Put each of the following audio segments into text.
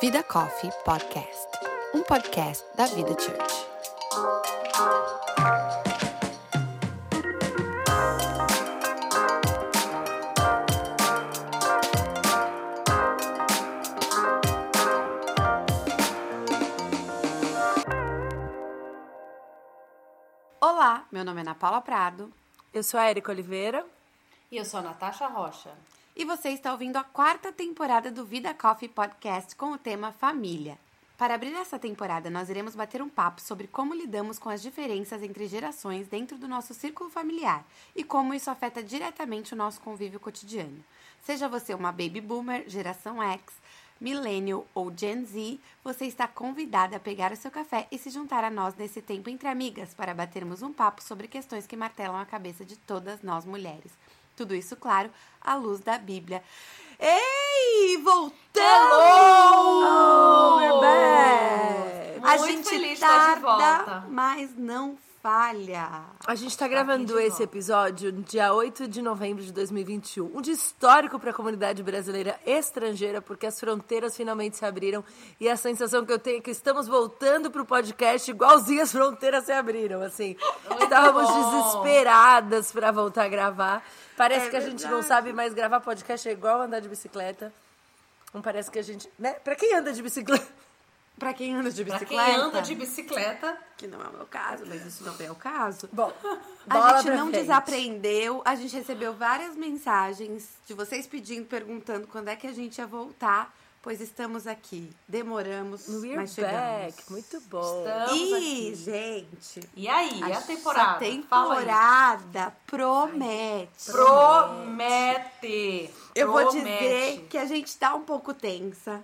Vida Coffee Podcast, um podcast da Vida Church. Olá, meu nome é Ana Paula Prado Eu sou a Erika Oliveira. E eu sou a Natasha Rocha. E você está ouvindo a quarta temporada do Vida Coffee Podcast com o tema Família. Para abrir essa temporada, nós iremos bater um papo sobre como lidamos com as diferenças entre gerações dentro do nosso círculo familiar e como isso afeta diretamente o nosso convívio cotidiano. Seja você uma baby boomer, geração X, millennial ou Gen Z, você está convidada a pegar o seu café e se juntar a nós nesse tempo entre amigas para batermos um papo sobre questões que martelam a cabeça de todas nós mulheres. Tudo isso, claro, à luz da Bíblia. Ei, voltamos! Oh, we're back! A Muito gente feliz de estar de tarda, volta. mas não falha. A gente tá gravando esse volta. episódio no dia 8 de novembro de 2021. Um dia histórico para a comunidade brasileira estrangeira, porque as fronteiras finalmente se abriram. E a sensação que eu tenho é que estamos voltando pro podcast igualzinho as fronteiras se abriram, assim. Estávamos bom. desesperadas para voltar a gravar. Parece É que a gente não verdade. sabe mais gravar podcast é igual andar de bicicleta. Não parece que a gente, né? Para quem anda de bicicleta? Pra quem anda de Pra bicicleta, quem anda de bicicleta, que não é o meu caso, mas isso não é o caso. Bom, A gente pra não frente. desaprendeu, a gente recebeu várias mensagens de vocês pedindo, perguntando quando é que a gente ia voltar, pois estamos aqui. Demoramos, We're mas chegamos. back, muito bom. estamos E, aqui. gente, E aí, e a essa temporada? Aí. temporada promete. Promete. Eu vou Promete. dizer que a gente tá um pouco tensa.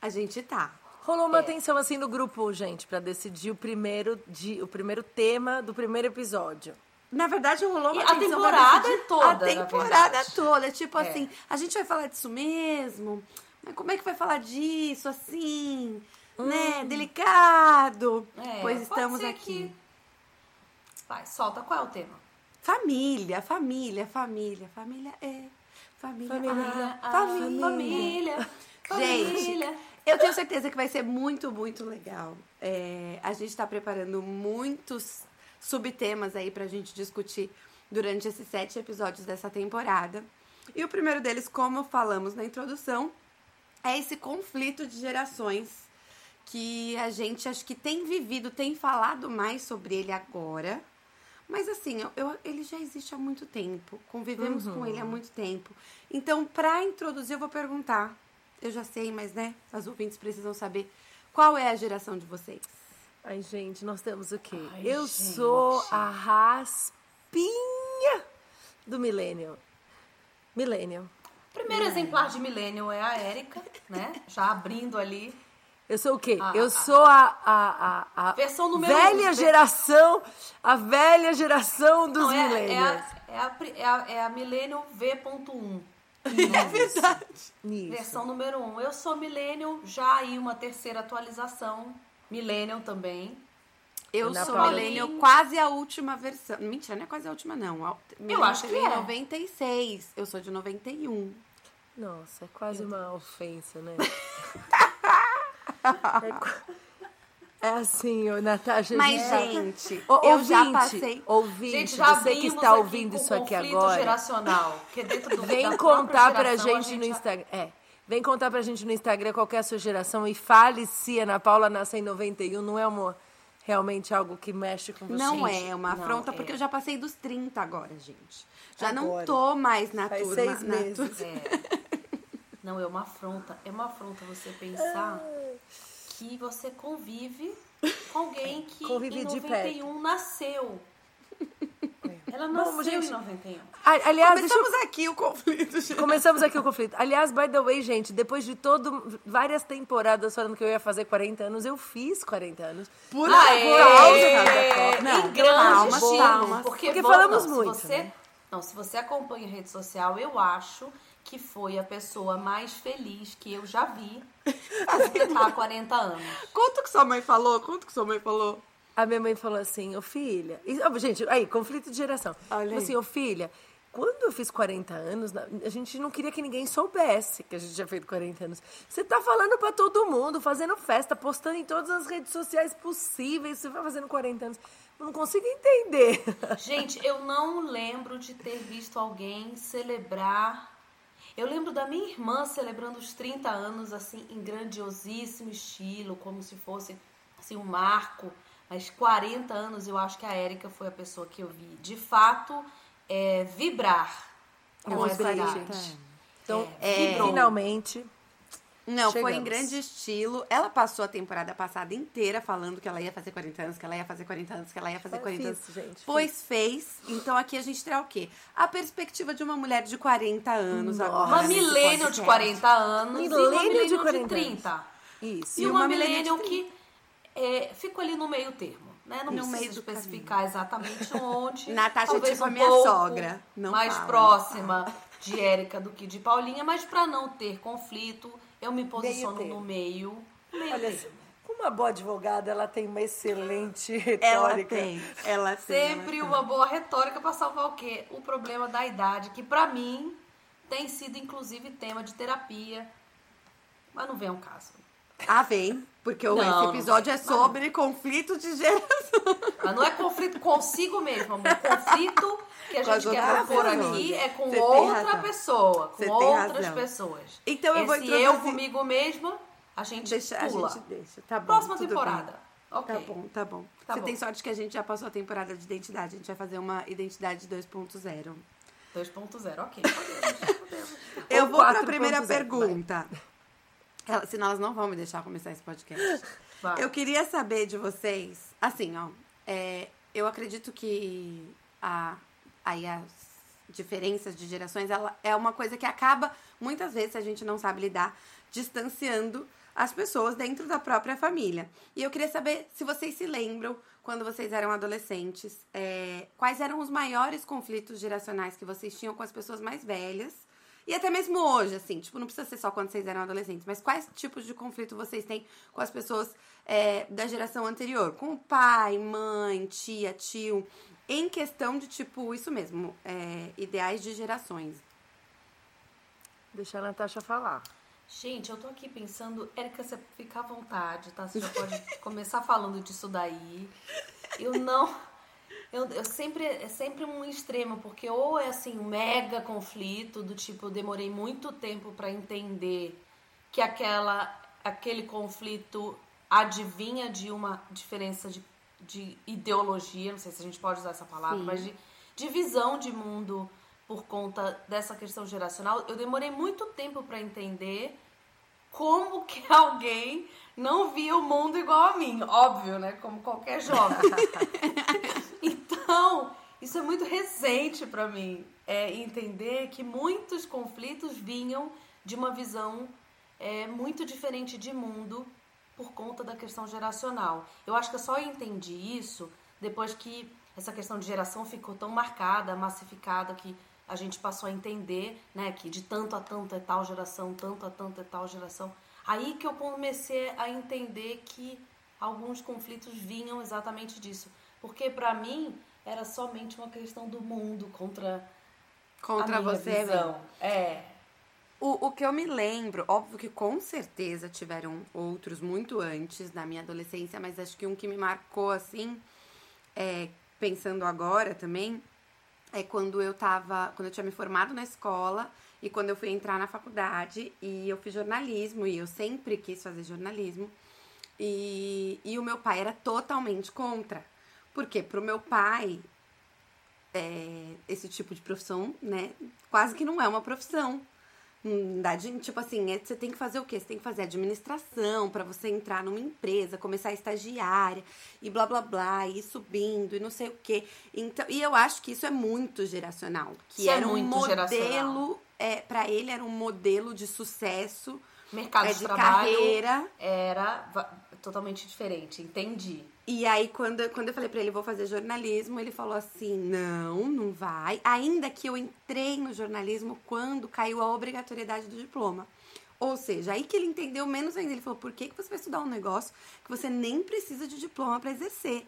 A gente tá. Rolou É. uma tensão assim no grupo, gente, pra decidir o primeiro, di- o primeiro tema do primeiro episódio. Na verdade, rolou uma E a temporada toda, A temporada toda. Tipo É. assim, a gente vai falar disso mesmo? Mas como é que vai falar disso, assim? Né? Delicado. Hum. É, pois estamos aqui. que- Vai, solta. Qual é o tema? Família, família, família. Família é... Família, Família, ah, Ah, família. família. Gente, Família. Eu tenho certeza que vai ser muito, muito legal. É, a gente está preparando muitos subtemas aí pra gente discutir durante esses sete episódios dessa temporada. E o primeiro deles, como falamos na introdução, é esse conflito de gerações que a gente acho que tem vivido, tem falado mais sobre ele agora. Mas assim, eu, eu- ele já existe há muito tempo. Convivemos com ele há muito tempo. Então, para introduzir, eu vou perguntar. Eu já sei, mas né, as ouvintes precisam saber qual é a geração de vocês. Ai, gente, nós temos o quê? Ai, Eu gente. sou a raspinha do milênio. Milênio. Primeiro exemplar de Millennium é a Érica, né? Já abrindo ali. Eu sou o quê? Ah, eu ah, sou a, a, a, a Versão número velha um. geração, a velha geração dos Não, é, é, millennials. a, é, a, pri- é, a, é a Millennium V.1. É verdade. Isso. Versão número 1. Um. Eu sou Millennium, já aí uma terceira atualização. Millennium também. Eu Na sou Paula. millennial, quase a última versão. Mentira, não é quase a última, não. A- millennial acho que é. 96. Eu sou de 91. Nossa, é quase uma ofensa, né? é, qu- é assim, ô, Natasha. Mas, tá- gente, Ô, eu ouvinte, já passei. Ouvinte, Gente, já você que está ouvindo isso aqui agora, geracional. Que dentro do, vem contar pra geração, a gente no já- Instagram. É. Vem contar pra gente no Instagram qual é a sua geração e fale se Ana Paula nasceu em 91. Não é uma, realmente algo que mexe com você. Não Gente, é uma não, afronta, é. porque eu já passei dos 30 agora, gente. Já não Agora. tô mais na Faz turma. seis na meses. turma- É. Não, é uma afronta. É uma afronta você pensar que você convive com alguém que Convive em de 91 nasceu. Ela Bom, nasceu gente, em 91. Ah, Aliás, deixa eu Começamos aqui o conflito. gente. Começamos aqui o conflito. Aliás, by the way, gente, depois de todo várias temporadas falando que eu ia fazer 40 anos, eu fiz 40 anos. Por causa da Não, em grande calma, estilo, calma. Porque, Porque bom, falamos não, muito, Se você, né? Não, se você acompanha a rede social, eu acho que foi a pessoa mais feliz que eu já vi completar 40 anos. Conta o que sua mãe falou, conta o que sua mãe falou. A minha mãe falou assim, ô filha. e, ó, gente, aí, conflito de geração. Olha aí. assim, ô filha, quando eu fiz 40 anos, a gente não queria que ninguém soubesse que a gente tinha feito 40 anos. Você tá falando para todo mundo, fazendo festa, postando em todas as redes sociais possíveis, você vai fazendo 40 anos. Eu não consigo entender. Gente, eu não lembro de ter visto alguém celebrar. Eu lembro da minha irmã celebrando os 30 anos, assim, em grandiosíssimo estilo, como se fosse assim, um marco. Mas 40 anos eu acho que a Érica foi a pessoa que eu vi. De fato, é, vibrar com essa idade. Então, é, finalmente. Não, Chegamos. foi em grande estilo. Ela passou a temporada passada inteira falando que ela ia fazer 40 anos, que ela ia fazer 40 anos, que ela ia fazer 40 anos. Gente, pois fiz. fez. Então aqui a gente terá o quê? A perspectiva de uma mulher de 40 anos Nossa. agora. Uma milênio de 40 anos milênio e uma milênio de, 40 de 30. Isso. E, e uma, uma milênio que é, ficou ali no meio termo né? Não no meio especificar caminho. exatamente onde. Natasha é tipo um a minha sogra. Não mais fala, próxima de Érica do que de Paulinha, mas para não ter conflito, eu me posiciono meio no meio. meio Olha, termo. como uma boa advogada, ela tem uma excelente retórica. Ela tem. Ela tem, Sempre ela uma boa retórica para salvar o quê? O problema da idade, que para mim tem sido inclusive tema de terapia. Mas não vem ao caso. Ah, vem. Porque não, esse episódio é sobre não. conflito de geração. Mas não é conflito consigo mesmo, amor. Conflito que a gente quer propor aqui é com Você outra pessoa, com Você outras pessoas. Então eu esse vou introduzir... eu comigo mesma, a gente deixa, pula. A gente deixa. Tá bom, Próxima temporada. Bem. Okay. Tá bom, tá bom. Tá Você bom. tem sorte que a gente já passou a temporada de identidade. A gente vai fazer uma identidade 2.0. 2.0, ok. Podemos, podemos. Eu vou para a primeira pergunta. Vai. Ela, senão elas não vão me deixar começar esse podcast. Vai. Eu queria saber de vocês, assim, ó, é, eu acredito que a, aí as diferenças de gerações, ela é uma coisa que acaba, muitas vezes, se a gente não sabe lidar, distanciando as pessoas dentro da própria família. E eu queria saber se vocês se lembram, quando vocês eram adolescentes, é, quais eram os maiores conflitos geracionais que vocês tinham com as pessoas mais velhas e até mesmo hoje, assim, tipo, não precisa ser só quando vocês eram adolescentes, mas quais tipos de conflito vocês têm com as pessoas é, da geração anterior? Com o pai, mãe, tia, tio, em questão de, tipo, isso mesmo, é, ideais de gerações. Deixa a Natasha falar. Gente, eu tô aqui pensando, Érica, você fica à vontade, tá? Você já pode começar falando disso daí. Eu não. Eu, eu sempre, é sempre um extremo, porque ou é assim, um mega conflito, do tipo, eu demorei muito tempo para entender que aquela, aquele conflito adivinha de uma diferença de, de ideologia, não sei se a gente pode usar essa palavra, Sim. mas de, de visão de mundo por conta dessa questão geracional. Eu demorei muito tempo para entender como que alguém não via o mundo igual a mim, óbvio, né? Como qualquer jovem. Isso é muito recente para mim. É entender que muitos conflitos vinham de uma visão é, muito diferente de mundo por conta da questão geracional. Eu acho que eu só entendi isso depois que essa questão de geração ficou tão marcada, massificada, que a gente passou a entender, né, que de tanto a tanto é tal geração, tanto a tanto é tal geração. Aí que eu comecei a entender que alguns conflitos vinham exatamente disso. Porque para mim, era somente uma questão do mundo contra contra você visão. É. O, o que eu me lembro, óbvio que com certeza tiveram outros muito antes na minha adolescência, mas acho que um que me marcou assim, é, pensando agora também, é quando eu tava, quando eu tinha me formado na escola e quando eu fui entrar na faculdade e eu fiz jornalismo e eu sempre quis fazer jornalismo e, e o meu pai era totalmente contra. Porque pro meu pai, é, esse tipo de profissão, né, quase que não é uma profissão. Tipo assim, é, você tem que fazer o quê? Você tem que fazer administração para você entrar numa empresa, começar a estagiária e blá blá blá, e ir subindo e não sei o quê. Então, e eu acho que isso é muito geracional. Que isso era é um modelo, é, para ele era um modelo de sucesso. Mercado é, de, de carreira. Era totalmente diferente, entendi. E aí, quando, quando eu falei pra ele, vou fazer jornalismo, ele falou assim: não, não vai. Ainda que eu entrei no jornalismo quando caiu a obrigatoriedade do diploma. Ou seja, aí que ele entendeu menos ainda. Ele falou: por que, que você vai estudar um negócio que você nem precisa de diploma para exercer?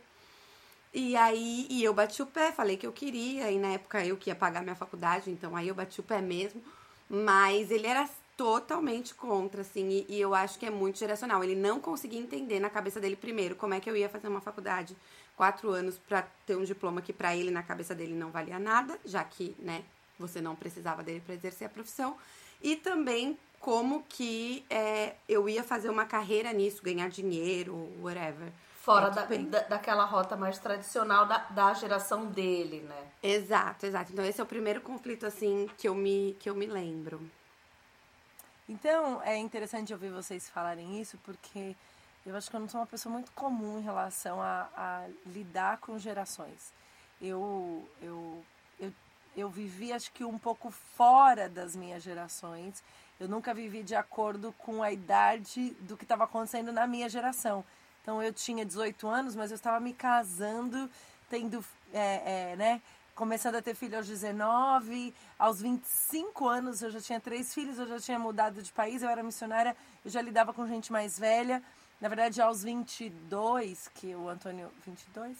E aí, e eu bati o pé, falei que eu queria, e na época eu que ia pagar minha faculdade, então aí eu bati o pé mesmo. Mas ele era totalmente contra, assim, e, e eu acho que é muito geracional. Ele não conseguia entender na cabeça dele, primeiro, como é que eu ia fazer uma faculdade quatro anos para ter um diploma que para ele, na cabeça dele, não valia nada, já que, né, você não precisava dele para exercer a profissão. E também como que é, eu ia fazer uma carreira nisso, ganhar dinheiro, whatever. Fora da, da, daquela rota mais tradicional da, da geração dele, né? Exato, exato. Então esse é o primeiro conflito, assim, que eu me, que eu me lembro. Então, é interessante ouvir vocês falarem isso, porque eu acho que eu não sou uma pessoa muito comum em relação a, a lidar com gerações. Eu, eu, eu, eu vivi, acho que um pouco fora das minhas gerações. Eu nunca vivi de acordo com a idade do que estava acontecendo na minha geração. Então, eu tinha 18 anos, mas eu estava me casando, tendo, é, é, né, começando a ter filho aos 19, aos 25 anos eu já tinha três filhos, eu já tinha mudado de país, eu era missionária, eu já lidava com gente mais velha. Na verdade, aos 22, que o Antônio. 22?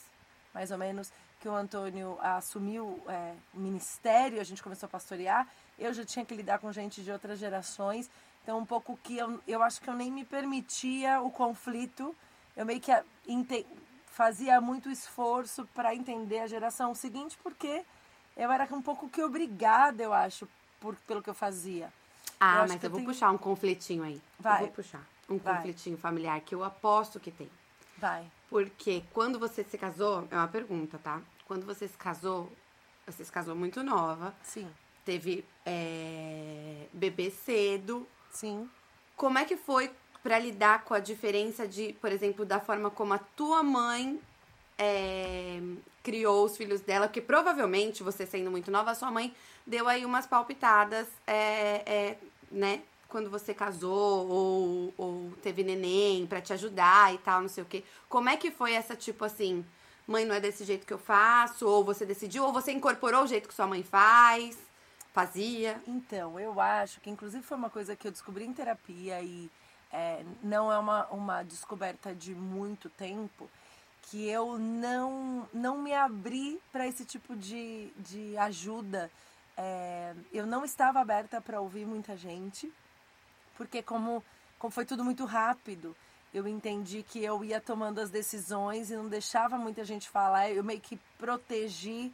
Mais ou menos, que o Antônio assumiu é, o ministério, a gente começou a pastorear, eu já tinha que lidar com gente de outras gerações. Então, um pouco que eu, eu acho que eu nem me permitia o conflito. Eu meio que fazia muito esforço para entender a geração seguinte, porque eu era um pouco que obrigada, eu acho, por, pelo que eu fazia. Ah, eu mas eu vou tenho... puxar um conflitinho aí. Vai. Eu vou puxar um Vai. conflitinho familiar que eu aposto que tem. Vai. Porque quando você se casou, é uma pergunta, tá? Quando você se casou, você se casou muito nova. Sim. Teve é, bebê cedo. Sim. Como é que foi para lidar com a diferença de, por exemplo, da forma como a tua mãe é, criou os filhos dela, porque provavelmente, você sendo muito nova, a sua mãe deu aí umas palpitadas, é, é, né? Quando você casou ou, ou teve neném para te ajudar e tal, não sei o quê. Como é que foi essa, tipo assim, mãe, não é desse jeito que eu faço? Ou você decidiu, ou você incorporou o jeito que sua mãe faz, fazia? Então, eu acho que inclusive foi uma coisa que eu descobri em terapia e é, não é uma, uma descoberta de muito tempo, que eu não, não me abri para esse tipo de, de ajuda. É, eu não estava aberta para ouvir muita gente, porque como, como foi tudo muito rápido, eu entendi que eu ia tomando as decisões e não deixava muita gente falar. Eu meio que protegi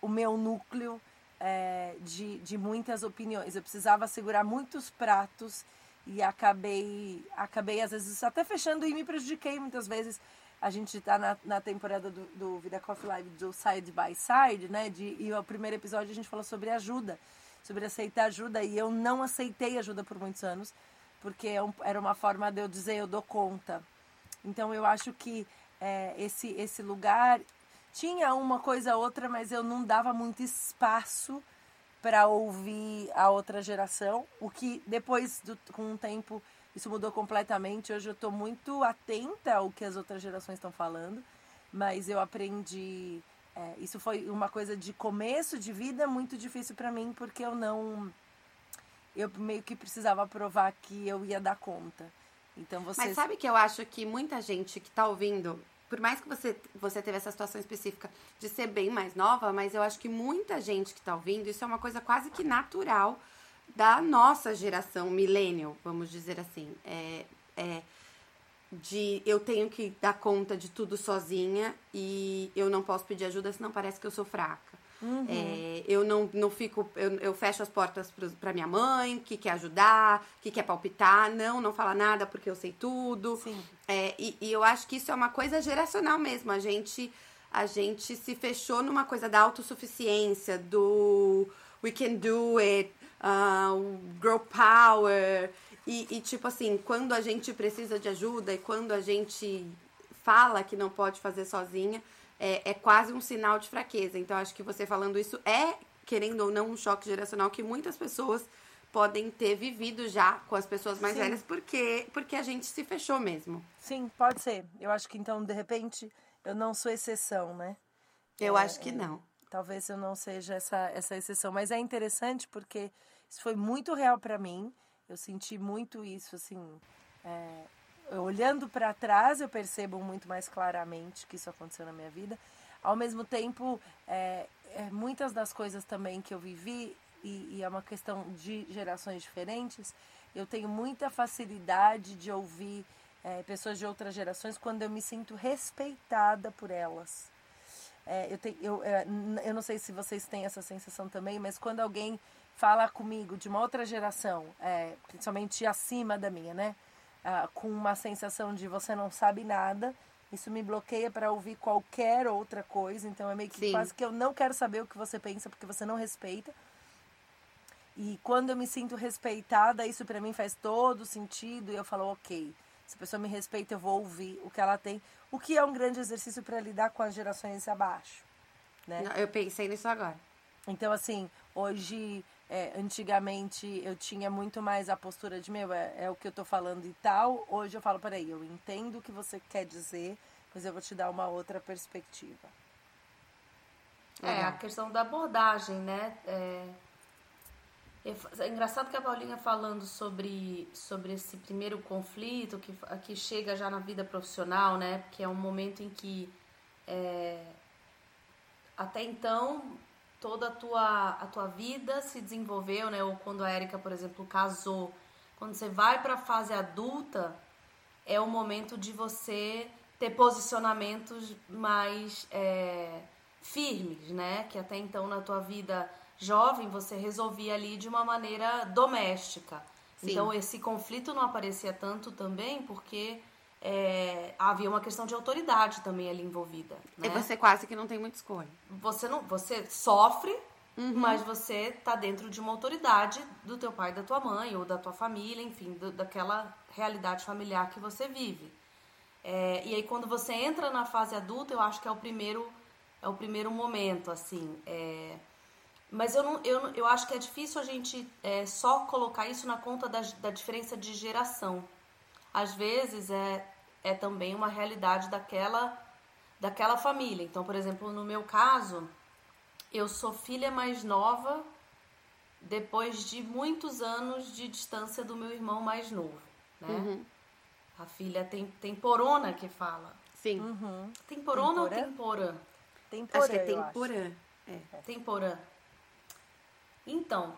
o meu núcleo é, de, de muitas opiniões. Eu precisava segurar muitos pratos e acabei, acabei às vezes até fechando e me prejudiquei muitas vezes. A gente está na, na temporada do, do Vida Coffee Live do Side by Side, né? De, e o primeiro episódio a gente falou sobre ajuda, sobre aceitar ajuda. E eu não aceitei ajuda por muitos anos, porque é era uma forma de eu dizer eu dou conta. Então eu acho que é, esse, esse lugar tinha uma coisa ou outra, mas eu não dava muito espaço para ouvir a outra geração, o que depois, do, com o tempo, isso mudou completamente. Hoje eu estou muito atenta ao que as outras gerações estão falando, mas eu aprendi. É, isso foi uma coisa de começo de vida muito difícil para mim, porque eu não. Eu meio que precisava provar que eu ia dar conta. Então você. Mas sabe que eu acho que muita gente que está ouvindo por mais que você, você teve essa situação específica de ser bem mais nova, mas eu acho que muita gente que está ouvindo, isso é uma coisa quase que natural da nossa geração, millennial, vamos dizer assim. É, é, de eu tenho que dar conta de tudo sozinha e eu não posso pedir ajuda, senão parece que eu sou fraca. Uhum. É, eu não, não fico, eu, eu fecho as portas para minha mãe, que quer ajudar, que quer palpitar, não, não fala nada porque eu sei tudo. É, e, e eu acho que isso é uma coisa geracional mesmo. A gente, a gente se fechou numa coisa da autossuficiência, do we can do it, uh, girl power. E, e, tipo assim, quando a gente precisa de ajuda e quando a gente fala que não pode fazer sozinha, é, é quase um sinal de fraqueza. Então, acho que você falando isso é, querendo ou não, um choque geracional que muitas pessoas podem ter vivido já com as pessoas mais Sim. velhas, porque, porque a gente se fechou mesmo. Sim, pode ser. Eu acho que então, de repente, eu não sou exceção, né? Eu é, acho que não. Talvez eu não seja essa, essa exceção, mas é interessante porque isso foi muito real para mim. Eu senti muito isso, assim. É, olhando para trás, eu percebo muito mais claramente que isso aconteceu na minha vida. ao mesmo tempo, é, é, muitas das coisas também que eu vivi, e, e é uma questão de gerações diferentes, eu tenho muita facilidade de ouvir é, pessoas de outras gerações quando eu me sinto respeitada por elas. É, eu, eu, é, eu não sei se vocês têm essa sensação também, mas quando alguém fala comigo de uma outra geração, é, principalmente acima da minha, né? Ah, com uma sensação de você não sabe nada, isso me bloqueia para ouvir qualquer outra coisa. Então é meio que Sim. quase que eu não quero saber o que você pensa porque você não respeita. E quando eu me sinto respeitada, isso para mim faz todo sentido e eu falo, ok, se a pessoa me respeita, eu vou ouvir o que ela tem, o que é um grande exercício para lidar com as gerações abaixo. Né? Não, eu pensei nisso agora. Então, assim, hoje, é, antigamente eu tinha muito mais a postura de, meu, é, é o que eu tô falando e tal. Hoje eu falo, peraí, eu entendo o que você quer dizer, mas eu vou te dar uma outra perspectiva. É, a questão da abordagem, né? É é, é engraçado que a Paulinha falando sobre, sobre esse primeiro conflito que, que chega já na vida profissional, né? Que é um momento em que é, até então toda a tua, a tua vida se desenvolveu, né? Ou quando a Érica, por exemplo, casou. Quando você vai para a fase adulta, é o momento de você ter posicionamentos mais é, firmes, né? Que até então na tua vida jovem você resolvia ali de uma maneira doméstica. Sim. Então esse conflito não aparecia tanto também porque é, havia uma questão de autoridade também ali envolvida. Né? E você quase que não tem muita escolha. Você não, você sofre, uhum. mas você está dentro de uma autoridade do teu pai, da tua mãe ou da tua família, enfim, do, daquela realidade familiar que você vive. É, e aí quando você entra na fase adulta, eu acho que é o primeiro é o primeiro momento, assim. É, mas eu, não, eu, eu acho que é difícil a gente é, só colocar isso na conta da, da diferença de geração. Às vezes é, é também uma realidade daquela, daquela família. Então, por exemplo, no meu caso, eu sou filha mais nova depois de muitos anos de distância do meu irmão mais novo, né? Uhum. A filha tem, tem porona que fala. Sim. Uhum. Temporona ou temporã? Temporã, Acho que é temporã. É. Temporã. Então,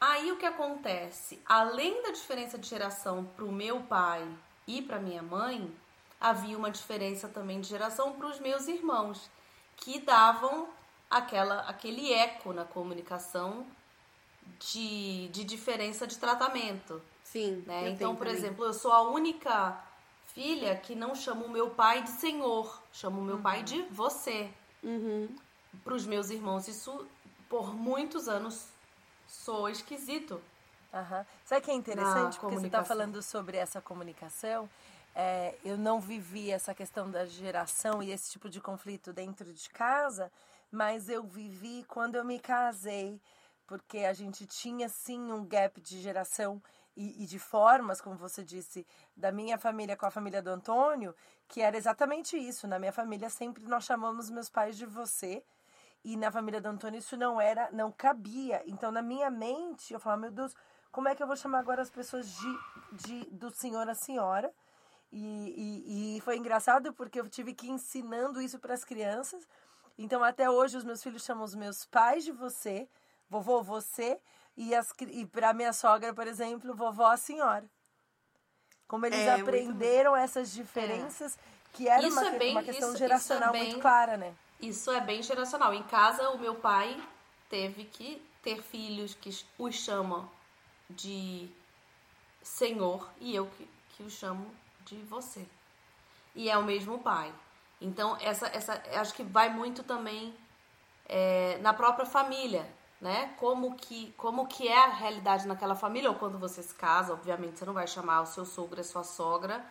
aí o que acontece? Além da diferença de geração para o meu pai e para minha mãe, havia uma diferença também de geração para os meus irmãos, que davam aquela, aquele eco na comunicação de, de diferença de tratamento. Sim. Né? Então, por também. exemplo, eu sou a única filha que não chama o meu pai de senhor, chamo o meu uhum. pai de você. Uhum. Para os meus irmãos, isso por muitos anos sou esquisito. Uhum. Sabe o que é interessante? Porque você está falando sobre essa comunicação. É, eu não vivi essa questão da geração e esse tipo de conflito dentro de casa, mas eu vivi quando eu me casei, porque a gente tinha sim um gap de geração e, e, de formas, como você disse, da minha família com a família do Antônio, que era exatamente isso. Na minha família sempre nós chamamos meus pais de você e na família do Antônio isso não era, não cabia. Então, na minha mente, eu falava, meu Deus, como é que eu vou chamar agora as pessoas de, de do senhor a senhora? E, e, e foi engraçado porque eu tive que ir ensinando isso para as crianças. Então, até hoje, os meus filhos chamam os meus pais de você, vovô, você, e, as, e para minha sogra, por exemplo, vovó, a senhora. Como eles é, aprenderam essas diferenças, é. que era uma, é bem, uma questão isso, geracional isso é bem, muito clara, né? Isso é bem geracional. Em casa, o meu pai teve que ter filhos que os chamam de senhor e eu que, que o chamo de você. E é o mesmo pai. Então, essa, essa acho que vai muito também é, na própria família, né? Como que, como que é a realidade naquela família, ou quando você se casa, obviamente, você não vai chamar o seu sogro e a sua sogra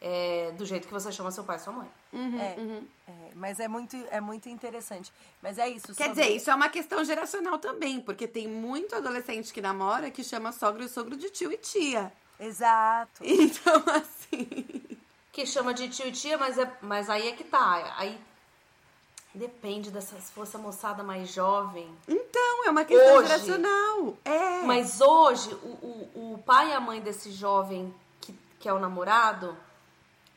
é, do jeito que você chama seu pai e sua mãe. Uhum, é, uhum. É, mas é muito, é muito interessante. Mas é isso. Quer sobre... dizer, isso é uma questão geracional também, porque tem muito adolescente que namora que chama sogra e sogro de tio e tia. Exato. Então, assim. Que chama de tio e tia, mas, é, mas aí é que tá. Aí Depende dessa, se fosse a moçada mais jovem. Então, é uma questão hoje, geracional. É. Mas hoje, o, o, o pai e a mãe desse jovem que, que é o namorado,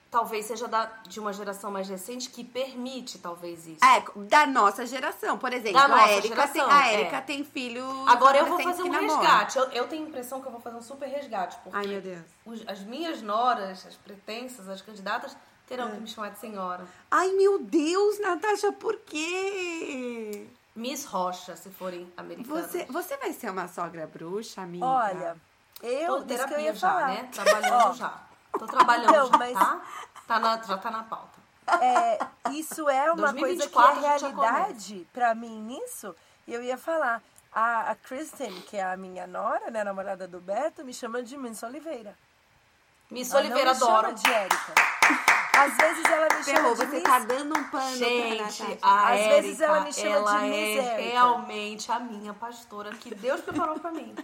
talvez seja da, de uma geração mais recente que permite talvez isso. É, da nossa geração, por exemplo. Da a Érica tem, é. Tem filho. Agora eu vou fazer um resgate. Eu, eu tenho a impressão que eu vou fazer um super resgate, porque Ai, meu Deus. os- as minhas noras, as pretensas, as candidatas, terão É. que me chamar de senhora. Ai, meu Deus, Natasha, por quê? Miss Rocha, se forem americanas. Você, você vai ser uma sogra bruxa, amiga? Olha, eu Tô eu terapia ia já, falar. né? Trabalhando já. Tô trabalhando Então, já, mas- tá? tá na, já tá na pauta. É, isso é uma coisa que 2024 é realidade pra mim nisso. E eu ia falar, a, a Kristen, que é a minha nora, né, a namorada do Beto, me chama de Miss Oliveira. Miss Ela Oliveira não me adoro. chama de Érica. Às vezes ela me chama Ferrou, de você Miss... tá dando um pano Gente, a Às Érica, vezes ela me chama ela de Miss é Érica. realmente a minha pastora que Deus preparou pra mim.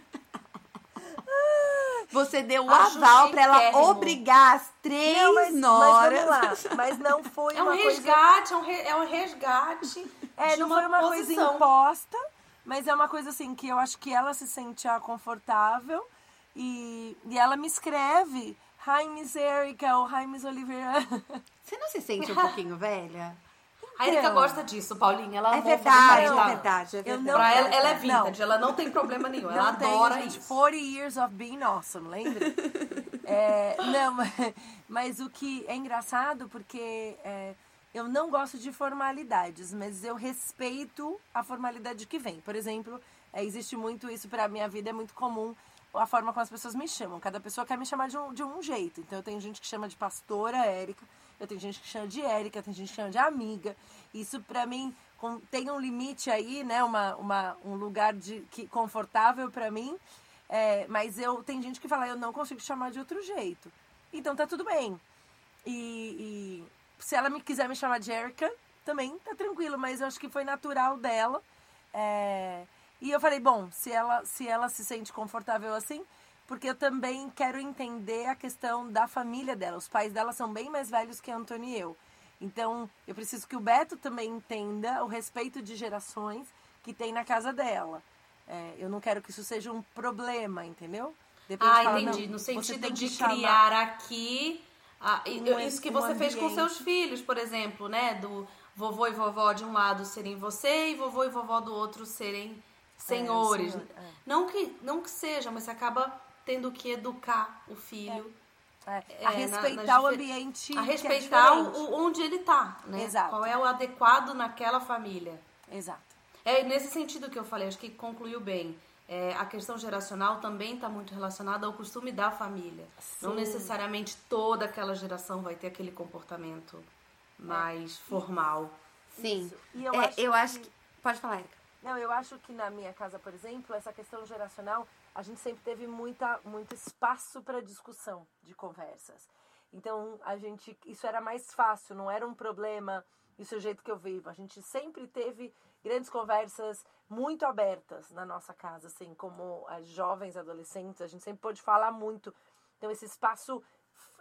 Você deu o Acho aval pra ela obrigar as três Não, mas, mas noras. vamos lá. Mas não foi É um uma coisa... resgate, é um, re- é um resgate. É, de não foi uma coisa posição. imposta, mas é uma coisa assim que eu acho que ela se sente ah, confortável e, e ela me escreve Hi Miss Erika ou Hi Miss Oliveira. Você não se sente um pouquinho velha? A Erika gosta disso, Paulinha. Ela É verdade, é verdade, é verdade. não- Pra ela, ela é Não. vintage, ela não tem problema nenhum. ela não tem, adora gente, isso. 40 years of being awesome, lembra? É, não, mas, mas o que é engraçado porque é, eu não gosto de formalidades, mas eu respeito a formalidade que vem. Por exemplo, é, existe muito isso para minha vida, é muito comum a forma como as pessoas me chamam. Cada pessoa quer me chamar de um, de um jeito. Então eu tenho gente que chama de pastora Érica, eu tenho gente que chama de Érica, tem gente que chama de amiga. Isso para mim com- tem um limite aí, né? Uma, uma, um lugar de, que, confortável para mim. É, mas eu tem gente que fala, eu não consigo te chamar de outro jeito. Então tá tudo bem. E, e se ela me quiser me chamar de Erika, também tá tranquilo, mas eu acho que foi natural dela. É, e eu falei, bom, se ela, se ela se sente confortável assim, porque eu também quero entender a questão da família dela. Os pais dela são bem mais velhos que a Antônia e eu. Então, eu preciso que o Beto também entenda o respeito de gerações que tem na casa dela. É, eu não quero que isso seja um problema, entendeu? Depois Ah, fala, entendi. No sentido de criar aqui. ah, Um isso que um você fez com seus filhos, por exemplo, né? Do vovô e vovó de um lado serem você e vovô e vovó do outro serem senhores. senhor, é. Não, que, não que seja, mas você acaba tendo que educar o filho. É, É, a na- respeitar nas o difer- ambiente. A que é respeitar o, onde ele tá, né? Exato. Qual é o adequado naquela família. Exato. É nesse sentido que eu falei, acho que concluiu bem. É, a questão geracional também está muito relacionada ao costume da família. Não necessariamente toda aquela geração vai ter aquele comportamento mais formal. Sim. Isso. E eu É, acho eu que- acho que. Pode falar, Erika. Não, eu acho que na minha casa, por exemplo, essa questão geracional, a gente sempre teve muita, muito espaço para discussão de conversas. Então, a gente, isso era mais fácil, não era um problema, isso é o jeito que eu vivo. A gente sempre teve grandes conversas muito abertas na nossa casa, assim, como as jovens, adolescentes, a gente sempre pôde falar muito. Então, esse espaço,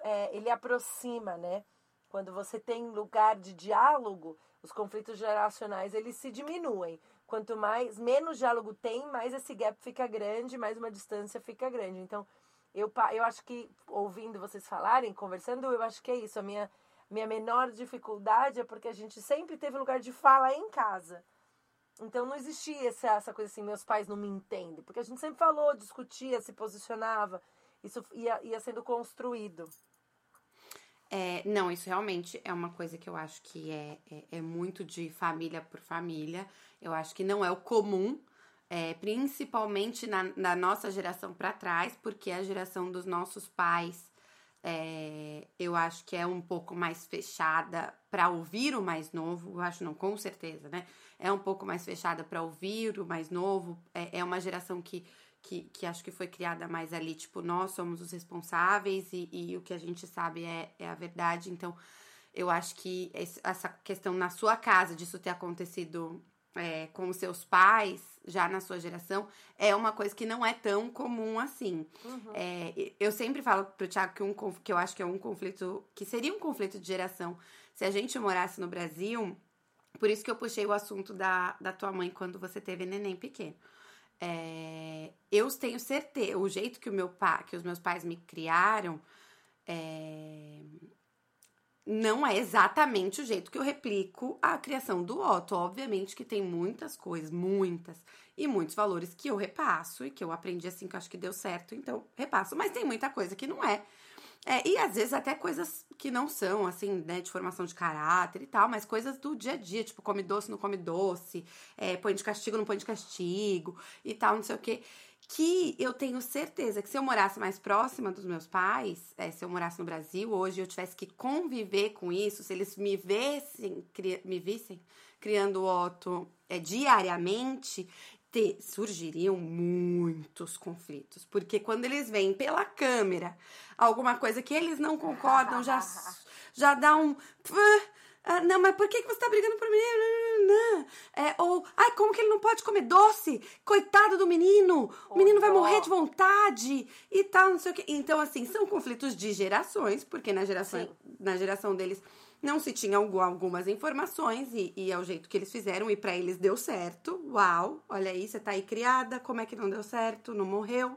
é, ele aproxima, né? Quando você tem lugar de diálogo, os conflitos geracionais eles se diminuem. Quanto mais menos diálogo tem, mais esse gap fica grande, mais uma distância fica grande. Então, eu, eu acho que ouvindo vocês falarem, conversando, eu acho que é isso. A minha, minha menor dificuldade é porque a gente sempre teve lugar de fala em casa. Então não existia essa, essa coisa assim, meus pais não me entendem. Porque a gente sempre falou, discutia, se posicionava. Isso ia, ia sendo construído. É, não, isso realmente é uma coisa que eu acho que é, é, é muito de família por família. Eu acho que não é o comum, é, principalmente na, na nossa geração para trás, porque a geração dos nossos pais, é, eu acho que é um pouco mais fechada para ouvir o mais novo. Eu acho, não, com certeza, né? É um pouco mais fechada para ouvir o mais novo. É, é uma geração que que, que acho que foi criada mais ali, tipo, nós somos os responsáveis e, e o que a gente sabe é, é a verdade. Então, eu acho que essa questão na sua casa, disso ter acontecido é, com os seus pais, já na sua geração, é uma coisa que não é tão comum assim. É, eu sempre falo pro Thiago que, um, que eu acho que é um conflito, que seria um conflito de geração se a gente morasse no Brasil. Por isso que eu puxei o assunto da, da tua mãe quando você teve neném pequeno. É, eu tenho certeza, o jeito que o meu pai, que os meus pais me criaram, é, não é exatamente o jeito que eu replico a criação do Otto. Obviamente que tem muitas coisas, muitas, e muitos valores que eu repasso e que eu aprendi assim que eu acho que deu certo, então repasso. Mas tem muita coisa que não é. É e às vezes até coisas que não são, assim, né, de formação de caráter e tal, mas coisas do dia a dia, tipo, come doce, não come doce, é, põe de castigo, não põe de castigo e tal, não sei o quê. Que eu tenho certeza que se eu morasse mais próxima dos meus pais, é, se eu morasse no Brasil hoje, eu tivesse que conviver com isso, se eles me vissem, me vissem criando o Otto é, diariamente, te, surgiriam muitos conflitos. Porque quando eles veem pela câmera alguma coisa que eles não concordam, já, já dá um. Ah, não, mas por que, que você tá brigando por mim? É, ou, ai, como que ele não pode comer doce? Coitado do menino! O menino vai morrer de vontade e tal, não sei o quê. Então, assim, são conflitos de gerações, porque na geração, na geração deles não se tinha algumas informações e, e é o jeito que eles fizeram e para eles deu certo. Uau, olha aí, você tá aí criada, como é que não deu certo? Não morreu?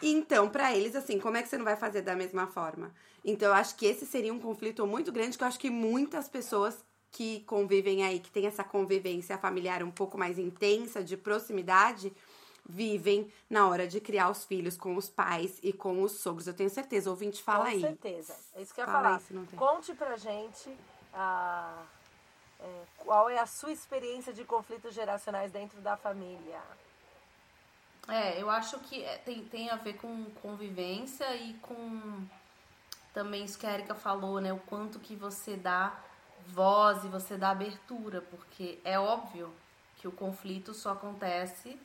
Então, para eles, assim, como é que você não vai fazer da mesma forma? Então, eu acho que esse seria um conflito muito grande que eu acho que muitas pessoas que convivem aí, que tem essa convivência familiar um pouco mais intensa, de proximidade, vivem na hora de criar os filhos com os pais e com os sogros. Eu tenho certeza, o ouvinte fala com aí. Com certeza. É isso que eu ia falar. Aí, Conte pra gente a, é, qual é a sua experiência de conflitos geracionais dentro da família. É, eu acho que é, tem, tem a ver com convivência e com também isso que a Erika falou, né? O quanto que você dá voz e você dá abertura, porque é óbvio que o conflito só acontece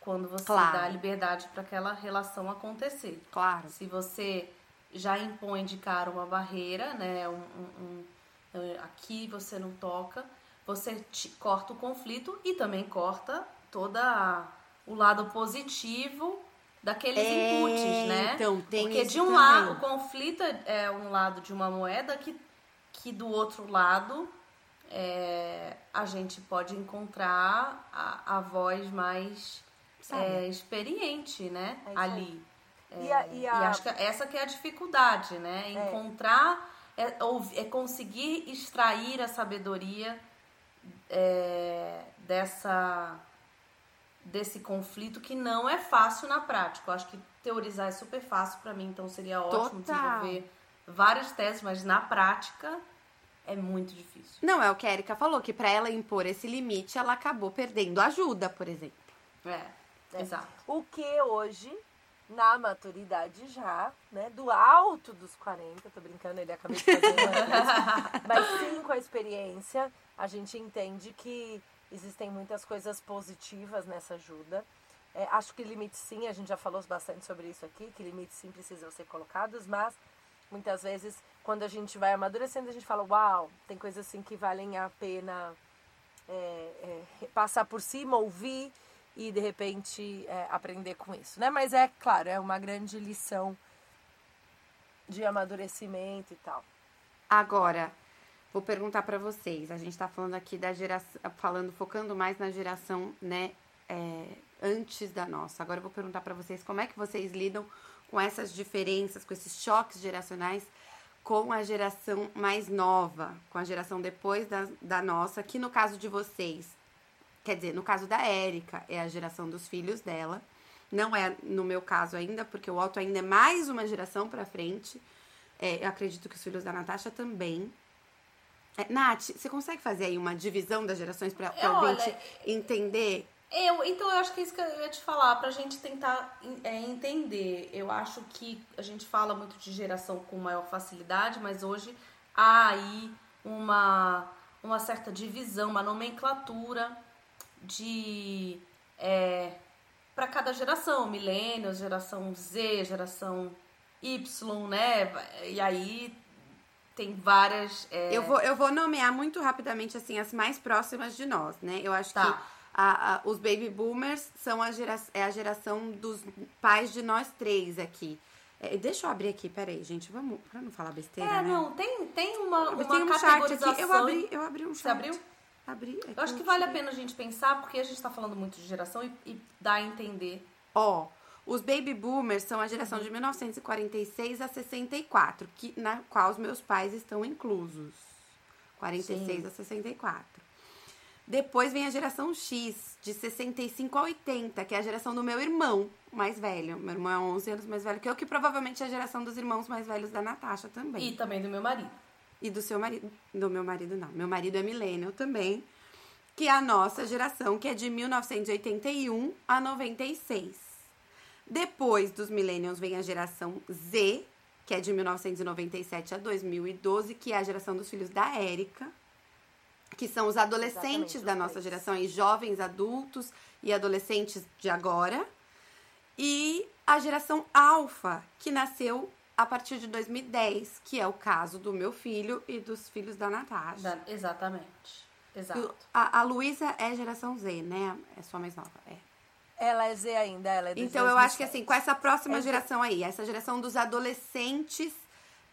quando você claro. dá liberdade para aquela relação acontecer. Claro. Se você já impõe de cara uma barreira, né? Um, um, um, aqui você não toca, você te, corta o conflito e também corta toda a o lado positivo daqueles é, inputs, né? Então, tem Porque de um lado, o conflito é um lado de uma moeda que, que do outro lado é, a gente pode encontrar a, a voz mais é, experiente, né? É ali. E, a, e, a... e, acho que essa que é a dificuldade, né? É. Encontrar, é, é conseguir extrair a sabedoria é, dessa desse conflito que não é fácil na prática. Eu acho que teorizar é super fácil para mim, então seria ótimo Total. desenvolver várias teses, mas na prática é muito difícil. Não, é o que a Erika falou, que para ela impor esse limite, ela acabou perdendo ajuda, por exemplo. É, é. exato. O que hoje, na maturidade já, né, do alto dos 40, tô brincando, ele acabou de fazer uma mas sim com a experiência, a gente entende que Existem muitas coisas positivas nessa ajuda. É, acho que limites sim, a gente já falou bastante sobre isso aqui, que limites sim precisam ser colocados, mas muitas vezes quando a gente vai amadurecendo, a gente fala, uau, tem coisas assim que valem a pena é, é, passar por cima, ouvir e de repente é, aprender com isso, né? Mas é claro, é uma grande lição de amadurecimento e tal. Agora, Vou perguntar para vocês. A gente está falando aqui da geração, falando, focando mais na geração, né, é, antes da nossa. Agora eu vou perguntar para vocês como é que vocês lidam com essas diferenças, com esses choques geracionais com a geração mais nova, com a geração depois da, da nossa, que no caso de vocês, quer dizer, no caso da Érica, é a geração dos filhos dela. Não é no meu caso ainda, porque o Otto ainda é mais uma geração para frente. É, eu acredito que os filhos da Natasha também. É, Nath, você consegue fazer aí uma divisão das gerações para a gente entender? Eu, então eu acho que é isso que eu ia te falar, pra gente tentar é, entender. Eu acho que a gente fala muito de geração com maior facilidade, mas hoje há aí uma, uma certa divisão, uma nomenclatura de. É, para cada geração, milênios, geração Z, geração Y, né? E aí tem várias. É... Eu, vou, eu vou nomear muito rapidamente assim as mais próximas de nós, né? Eu acho tá. que a, a, os baby boomers são a, gera, é a geração dos pais de nós três aqui. É, deixa eu abrir aqui, peraí, gente, vamos, pra não falar besteira, é, né? não, tem, tem uma, uma tem um chat aqui, eu abri, eu abri um chat. Você abriu? Abri. É eu acho que vale a pena a gente pensar, porque a gente tá falando muito de geração e, e dá a entender. Ó, Os baby boomers são a geração de 1946 a 64, que, na qual os meus pais estão inclusos. 46 Sim. a 64. Depois vem a geração X, de 65 a 80, que é a geração do meu irmão mais velho. Meu irmão é 11 anos mais velho que eu, que provavelmente é a geração dos irmãos mais velhos da Natasha também. E também do meu marido. E do seu marido. Do meu marido, não. Meu marido é millennial também. Que é a nossa geração, que é de 1981 a 96. Depois dos millennials vem a geração Z, que é de 1997 a 2012, que é a geração dos filhos da Érica. Que são os adolescentes Exatamente, da os nossa geração, e jovens adultos e adolescentes de agora. E a geração Alfa, que nasceu a partir de 2010, que é o caso do meu filho e dos filhos da Natasha. Da- exatamente. Exato. A, a Luísa é geração Z, né? É sua mais nova. É. Ela é Z ainda, ela é Então eu acho que 2007. assim, com essa próxima É- geração aí, essa geração dos adolescentes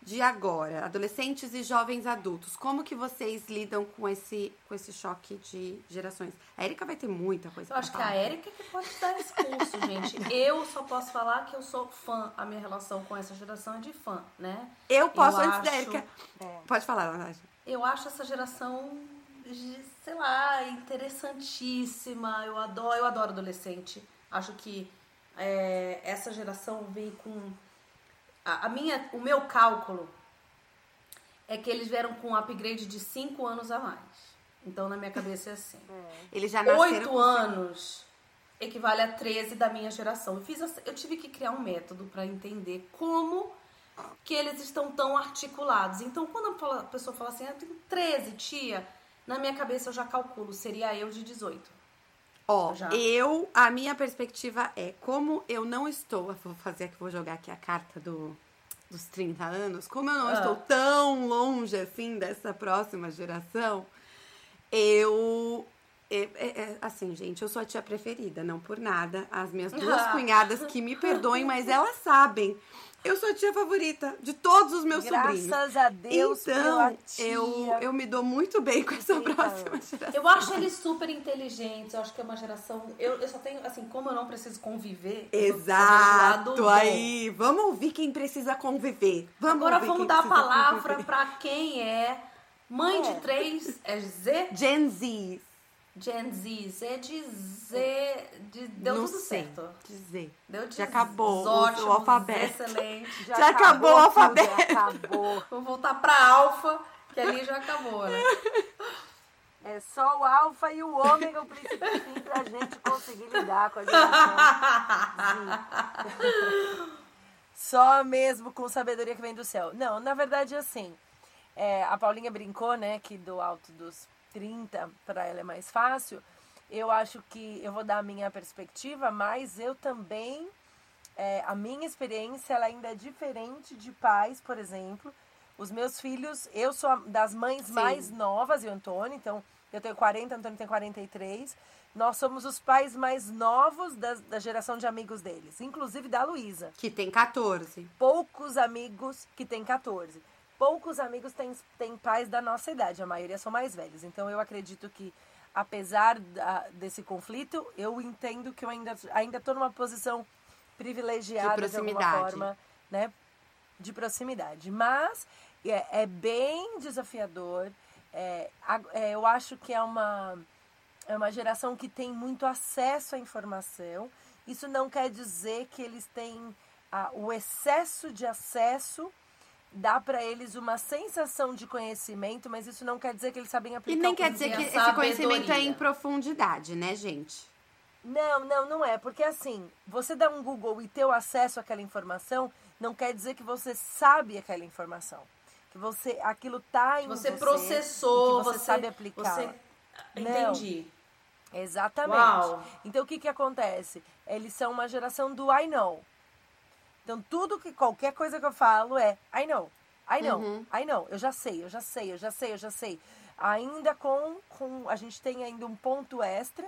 de agora, adolescentes e jovens adultos, como que vocês lidam com esse, com esse choque de gerações? A Erika vai ter muita coisa Eu acho que pra a falar. Érica que pode dar esse curso, gente. Eu só posso falar que eu sou fã. A minha relação com essa geração é de fã, né? Eu posso, Eu antes da acho- Erika. É. Pode falar, Natasha. Eu acho essa geração, sei lá, interessantíssima. Eu adoro, eu adoro adolescente. Acho que é, essa geração vem com a, a minha, o meu cálculo é que eles vieram com um upgrade de 5 anos a mais. Então na minha cabeça é assim. Eles já nasceram Oito com- anos equivale a 13 da minha geração. Eu, fiz eu tive que criar um método para entender como que eles estão tão articulados. Então, quando a pessoa fala assim, ah, eu tenho 13, tia, na minha cabeça eu já calculo, seria eu de 18. Ó, Já. eu, a minha perspectiva é, como eu não estou, vou fazer aqui, vou jogar aqui a carta do, dos 30 anos, como eu não Ah. estou tão longe assim dessa próxima geração, eu. é- é- é, assim, gente, eu sou a tia preferida, não por nada. As minhas duas Ah. cunhadas que me perdoem, mas elas sabem. Eu sou a tia favorita de todos os meus sobrinhos. Graças a Deus pela Então, tia. eu, eu me dou muito bem com essa 30 próxima anos. geração. Eu acho eles super inteligentes, eu acho que é uma geração. Eu, eu só tenho, assim, como eu não preciso conviver. Exato, bom. aí. Vamos ouvir quem precisa conviver. Vamos Agora ouvir vamos dar a palavra pra quem é mãe É. de três. É Z? Gen Z. Gen Z. Z de Z. De, deu Não tudo sei certo. dizer. Deu de Já acabou o- ótimo, o alfabeto. Excelente. Já acabou o tudo, alfabeto. Já acabou. Vou voltar pra alfa, que ali já acabou, né? É só o alfa e o ômega, o princípio e fim, pra gente conseguir lidar com a geração Z. Só mesmo com sabedoria que vem do céu. Não, na verdade, assim, é, a Paulinha brincou, né, que do alto dos 30, para ela é mais fácil. Eu acho que eu vou dar a minha perspectiva, mas eu também é, a minha experiência ela ainda é diferente de pais, por exemplo. Os meus filhos, eu sou das mães Sim. mais novas e o Antônio, então eu tenho 40, o Antônio tem 43. Nós somos os pais mais novos da, da geração de amigos deles, inclusive da Luísa. Que tem 14. Poucos amigos que têm 14. Poucos amigos têm, têm pais da nossa idade, a maioria são mais velhos. Então eu acredito que, apesar da- desse conflito, eu entendo que eu ainda ainda estou numa posição privilegiada De de, alguma forma, né? De proximidade. Mas é, é bem desafiador. É, é, eu acho que é uma, é uma geração que tem muito acesso à informação. Isso não quer dizer que eles têm o excesso de acesso dá para eles uma sensação de conhecimento, mas isso não quer dizer que eles sabem E aplicar. nem o quer dizer que esse conhecimento é em profundidade, né, gente? Não, não, não é. Porque assim, você dá um Google e ter o acesso àquela informação, não quer dizer que você sabe aquela informação. Que você, aquilo tá em Você você, processou, e que você, sabe aplicar. Você... Não. Entendi. Exatamente. Uau. Então o que que acontece? Eles são uma geração do I know. Então tudo que qualquer coisa que eu falo é I know. I know. Uhum. I know. Eu já sei, eu já sei, eu já sei, eu já sei. Ainda com com a gente tem ainda um ponto extra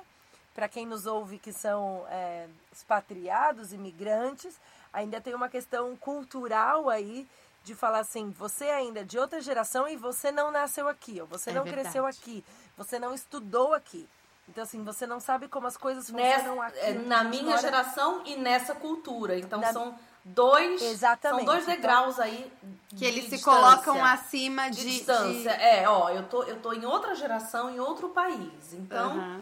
para quem nos ouve que são é, expatriados, imigrantes, ainda tem uma questão cultural aí de falar assim, você ainda é de outra geração e você não nasceu aqui, ou você É não verdade. cresceu aqui, você não estudou aqui. Então, assim, você não sabe como as coisas Nessa, funcionam aqui. é, na minha fora. geração e nessa cultura. Então Na- são dois, Exatamente. são dois Então- degraus aí Que de eles se colocam acima de, de. distância. de- É, ó, eu tô, eu tô em outra geração, em outro país. Então, Aham.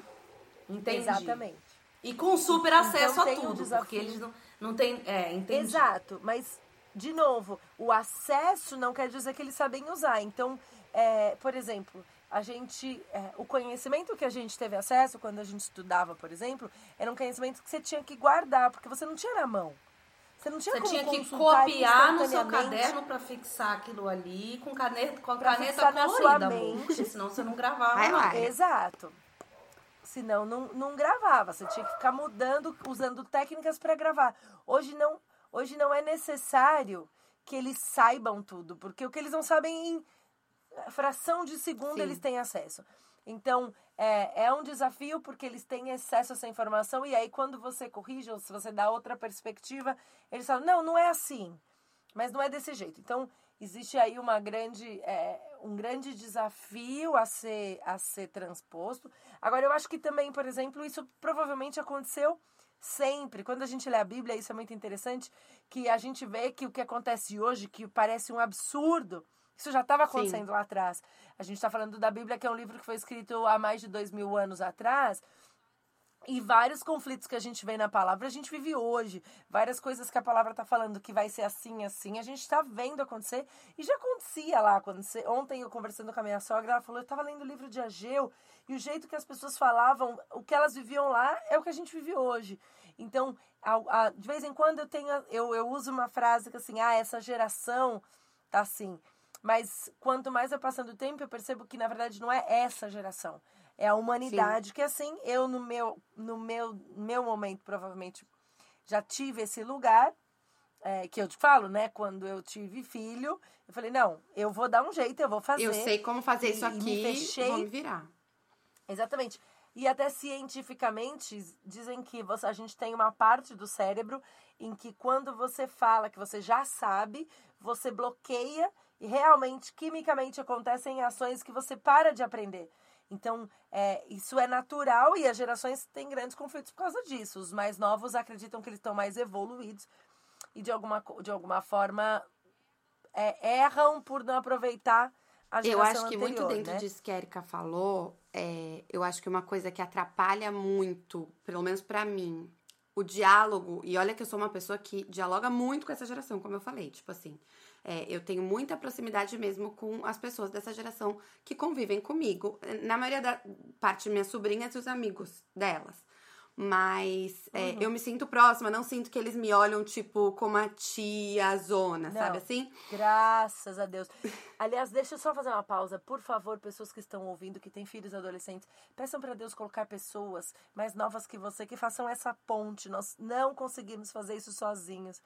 entendi. Exatamente. E com super acesso Então a um tudo, desafio. porque eles não, não têm. É, entendi. Exato, mas, de novo, o acesso não quer dizer que eles sabem usar. Então, é, por exemplo, a gente. é, o conhecimento que a gente teve acesso quando a gente estudava, por exemplo, era um conhecimento que você tinha que guardar, porque você não tinha na mão. Você não tinha Você tinha que copiar no seu caderno pra fixar aquilo ali com caneta, com Pra caneta colorida, porque senão você não gravava. Vai lá. Exato. Senão não, não gravava. Você tinha que ficar mudando, usando técnicas para gravar. Hoje não, hoje não é necessário que eles saibam tudo, porque o que eles não sabem em fração de segundo Sim. eles têm acesso. Então, é, é um desafio porque eles têm acesso a essa informação e aí quando você corrige ou se você dá outra perspectiva, eles falam, não, não é assim. Mas não é desse jeito. Então, existe aí uma grande, é, um grande desafio a ser, a ser transposto. Agora, eu acho que também, por exemplo, isso provavelmente aconteceu sempre. Quando a gente lê a Bíblia, isso é muito interessante, que a gente vê que o que acontece hoje, que parece um absurdo, isso já estava acontecendo lá atrás. A gente está falando da Bíblia, que é um livro que foi escrito há mais de dois mil anos atrás, e vários conflitos que a gente vê na palavra, a gente vive hoje. Várias coisas que a palavra está falando que vai ser assim, assim, a gente está vendo acontecer. E já acontecia lá. Quando você... Ontem eu conversando com a minha sogra, ela falou: eu estava lendo o livro de Ageu, e o jeito que as pessoas falavam, o que elas viviam lá é o que a gente vive hoje. Então, a- a- de vez em quando eu tenho. Eu, eu uso uma frase que assim, ah, essa geração tá assim. Mas quanto mais vai passando o tempo, eu percebo que na verdade não é essa geração. É a humanidade que assim, eu no meu no meu meu momento provavelmente já tive esse lugar é, que eu te falo, né? Quando eu tive filho, eu falei não, eu vou dar um jeito, eu vou fazer. Eu sei como fazer isso e me aqui. fechei. Vou me virar. Exatamente. E até cientificamente dizem que você, a gente tem uma parte do cérebro em que quando você fala que você já sabe, você bloqueia e realmente, quimicamente, acontecem ações que você para de aprender. Então, é, isso é natural e as gerações têm grandes conflitos por causa disso. Os mais novos acreditam que eles estão mais evoluídos e, de alguma, de alguma forma, é, erram por não aproveitar a Eu geração acho que anterior, muito dentro né? disso que a Erika falou, é, eu acho que uma coisa que atrapalha muito, pelo menos pra mim, o diálogo, e olha que eu sou uma pessoa que dialoga muito com essa geração, como eu falei, tipo assim, é, eu tenho muita proximidade mesmo com as pessoas dessa geração que convivem comigo, na maioria da parte minhas sobrinhas e os amigos delas. Mas é, Uhum. eu me sinto próxima, não sinto que eles me olham, tipo, como a tia, a zona, Não. sabe assim? Graças a Deus. Aliás, deixa eu só fazer uma pausa. Por favor, pessoas que estão ouvindo, que têm filhos adolescentes, peçam para Deus colocar pessoas mais novas que você que façam essa ponte. Nós não conseguimos fazer isso sozinhos.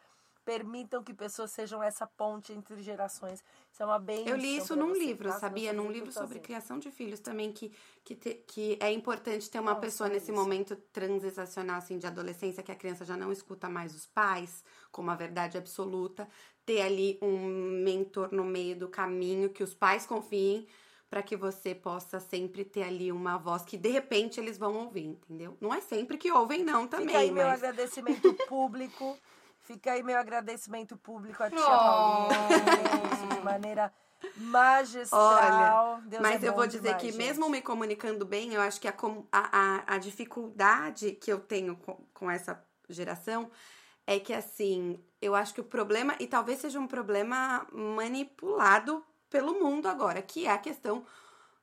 Permitam que pessoas sejam essa ponte entre gerações. Isso é uma bênção. Eu li isso num você, livro, tá? Sabia? Num livro tudo sobre sozinho. criação de filhos também, que, que, te- que é importante ter uma pessoa nesse momento transicional, assim, de adolescência, que a criança já não escuta mais os pais como a verdade absoluta, ter ali um mentor no meio do caminho, que os pais confiem, para que você possa sempre ter ali uma voz que de repente eles vão ouvir, entendeu? Não é sempre que ouvem, não, também. Fica aí meu mas... agradecimento público. Fica aí meu agradecimento público à tia Oh. Paulinha. de maneira magistral. Olha, Deus mas é eu vou dizer demais, que gente. mesmo me comunicando bem, eu acho que a, a, a dificuldade que eu tenho com, com essa geração é que, assim, eu acho que o problema, e talvez seja um problema manipulado pelo mundo agora, que é a questão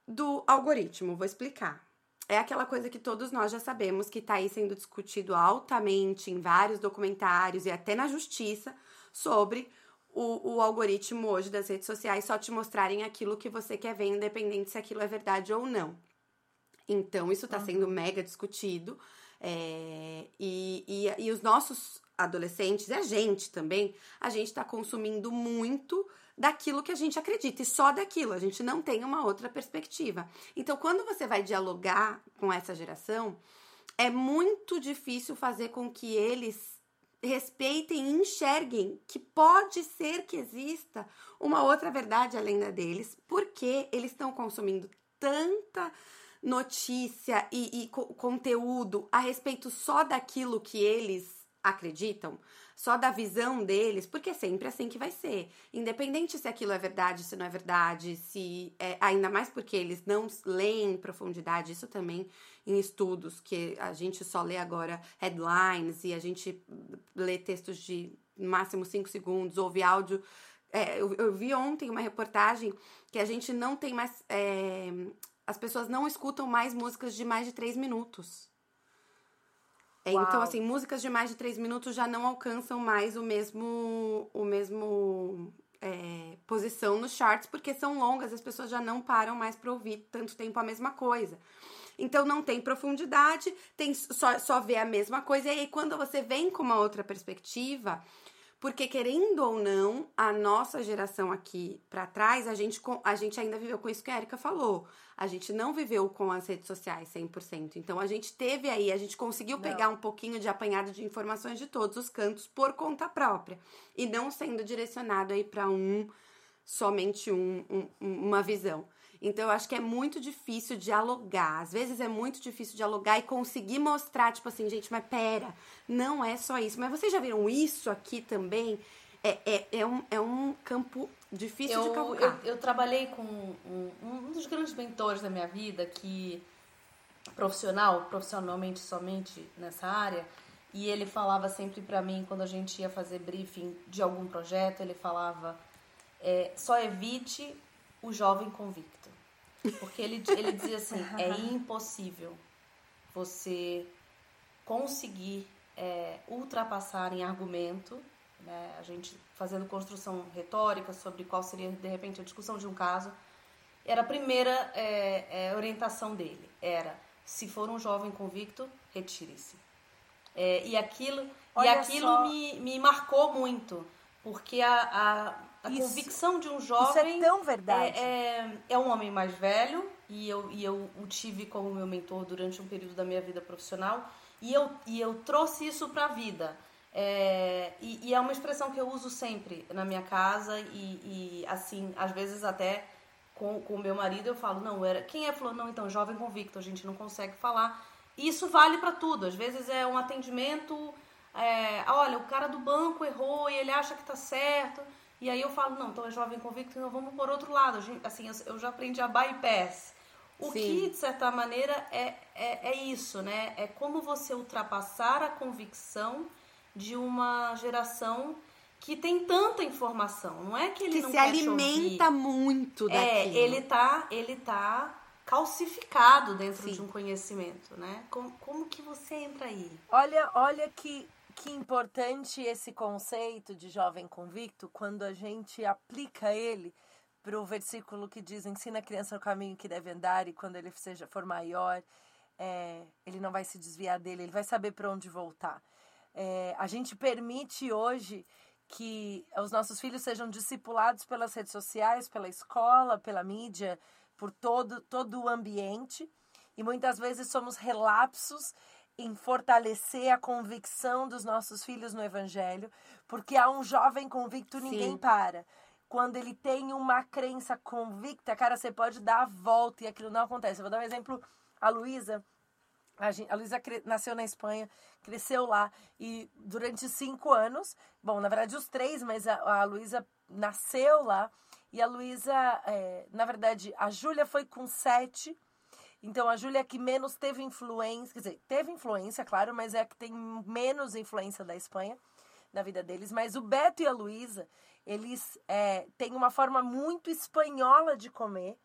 do algoritmo. Vou explicar. É aquela coisa que todos nós já sabemos que está aí sendo discutido altamente em vários documentários e até na justiça sobre o, o algoritmo hoje das redes sociais só te mostrarem aquilo que você quer ver, independente se aquilo é verdade ou não. Então, isso está sendo mega discutido. é, e, e, e os nossos adolescentes, e a gente também, a gente está consumindo muito daquilo que a gente acredita, e só daquilo, a gente não tem uma outra perspectiva. Então, quando você vai dialogar com essa geração, é muito difícil fazer com que eles respeitem e enxerguem que pode ser que exista uma outra verdade além da deles, porque eles estão consumindo tanta notícia e, e co conteúdo a respeito só daquilo que eles acreditam, só da visão deles, porque é sempre assim que vai ser. Independente se aquilo é verdade, se não é verdade, se é, ainda mais porque eles não leem em profundidade, isso também em estudos, que a gente só lê agora headlines e a gente lê textos de máximo 5 segundos, ouve áudio. É, eu, eu, vi ontem uma reportagem que a gente não tem mais. É, as pessoas não escutam mais músicas de mais de 3 minutos. É, então, assim, músicas de mais de três minutos já não alcançam mais o mesmo, o mesmo é, posição nos charts, porque são longas, as pessoas já não param mais para ouvir tanto tempo a mesma coisa. Então não tem profundidade, tem só, só vê a mesma coisa, e aí quando você vem com uma outra perspectiva, porque, querendo ou não, a nossa geração aqui para trás, a gente, a gente ainda viveu com isso que a Erika falou. A gente não viveu com as redes sociais 100%. Então, a gente teve aí, a gente conseguiu não. pegar um pouquinho de apanhado de informações de todos os cantos por conta própria. E não sendo direcionado aí para um, somente um, um, uma visão. Então eu acho que é muito difícil dialogar. Às vezes é muito difícil dialogar e conseguir mostrar, tipo assim, gente, mas pera, não é só isso. Mas vocês já viram isso aqui também? É, é, é, um, é um campo difícil eu, de calcular. Eu, eu trabalhei com um, um dos grandes mentores da minha vida, que profissional, profissionalmente somente nessa área, e ele falava sempre para mim, quando a gente ia fazer briefing de algum projeto, ele falava: é, só evite o jovem convicto. Porque ele, ele dizia assim: é impossível você conseguir é, ultrapassar em argumento, né, a gente fazendo construção retórica sobre qual seria de repente a discussão de um caso. Era a primeira é, é, orientação dele: era se for um jovem convicto, retire-se. É, e aquilo, e aquilo me, me marcou muito, porque a, a a isso, convicção de um jovem. Isso é tão verdade. É, é, é, um homem mais velho, e eu, e eu o tive como meu mentor durante um período da minha vida profissional, e eu, e eu trouxe isso para a vida. É, e, e, é uma expressão que eu uso sempre na minha casa, e, e assim, às vezes até com o meu marido eu falo: não, era. Quem é? Falou: não, então, jovem convicto, a gente não consegue falar. E isso vale para tudo. Às vezes é um atendimento. É, olha, o cara do banco errou e ele acha que tá certo. E aí eu falo, não, então é jovem convicto, então vamos por outro lado. Assim, eu já aprendi a bypass. O Sim. que, de certa maneira, é, é, é isso, né? É como você ultrapassar a convicção de uma geração que tem tanta informação. Não é que ele que não se alimenta muito é, daquilo. É, ele tá, ele tá calcificado dentro Sim. de um conhecimento, né? Como, como que você entra aí? Olha, olha que que importante esse conceito de jovem convicto quando a gente aplica ele para o versículo que diz: ensina a criança no caminho que deve andar e quando ele seja for maior, é, ele não vai se desviar dele, ele vai saber para onde voltar. É, a gente permite hoje que os nossos filhos sejam discipulados pelas redes sociais, pela escola, pela mídia, por todo, todo o ambiente. E muitas vezes somos relapsos em fortalecer a convicção dos nossos filhos no Evangelho, porque há um jovem convicto, ninguém Sim. para. Quando ele tem uma crença convicta, cara, você pode dar a volta e aquilo não acontece. Eu vou dar um exemplo. A Luísa, a Luísa nasceu na Espanha, cresceu lá e durante cinco anos, bom, na verdade os três, mas a, a Luísa nasceu lá e a Luísa, é, na verdade, a Júlia foi com sete então a Júlia é que menos teve influência, quer dizer, teve influência, claro, mas é a que tem menos influência da Espanha na vida deles. Mas o Beto e a Luísa, eles é, têm uma forma muito espanhola de comer,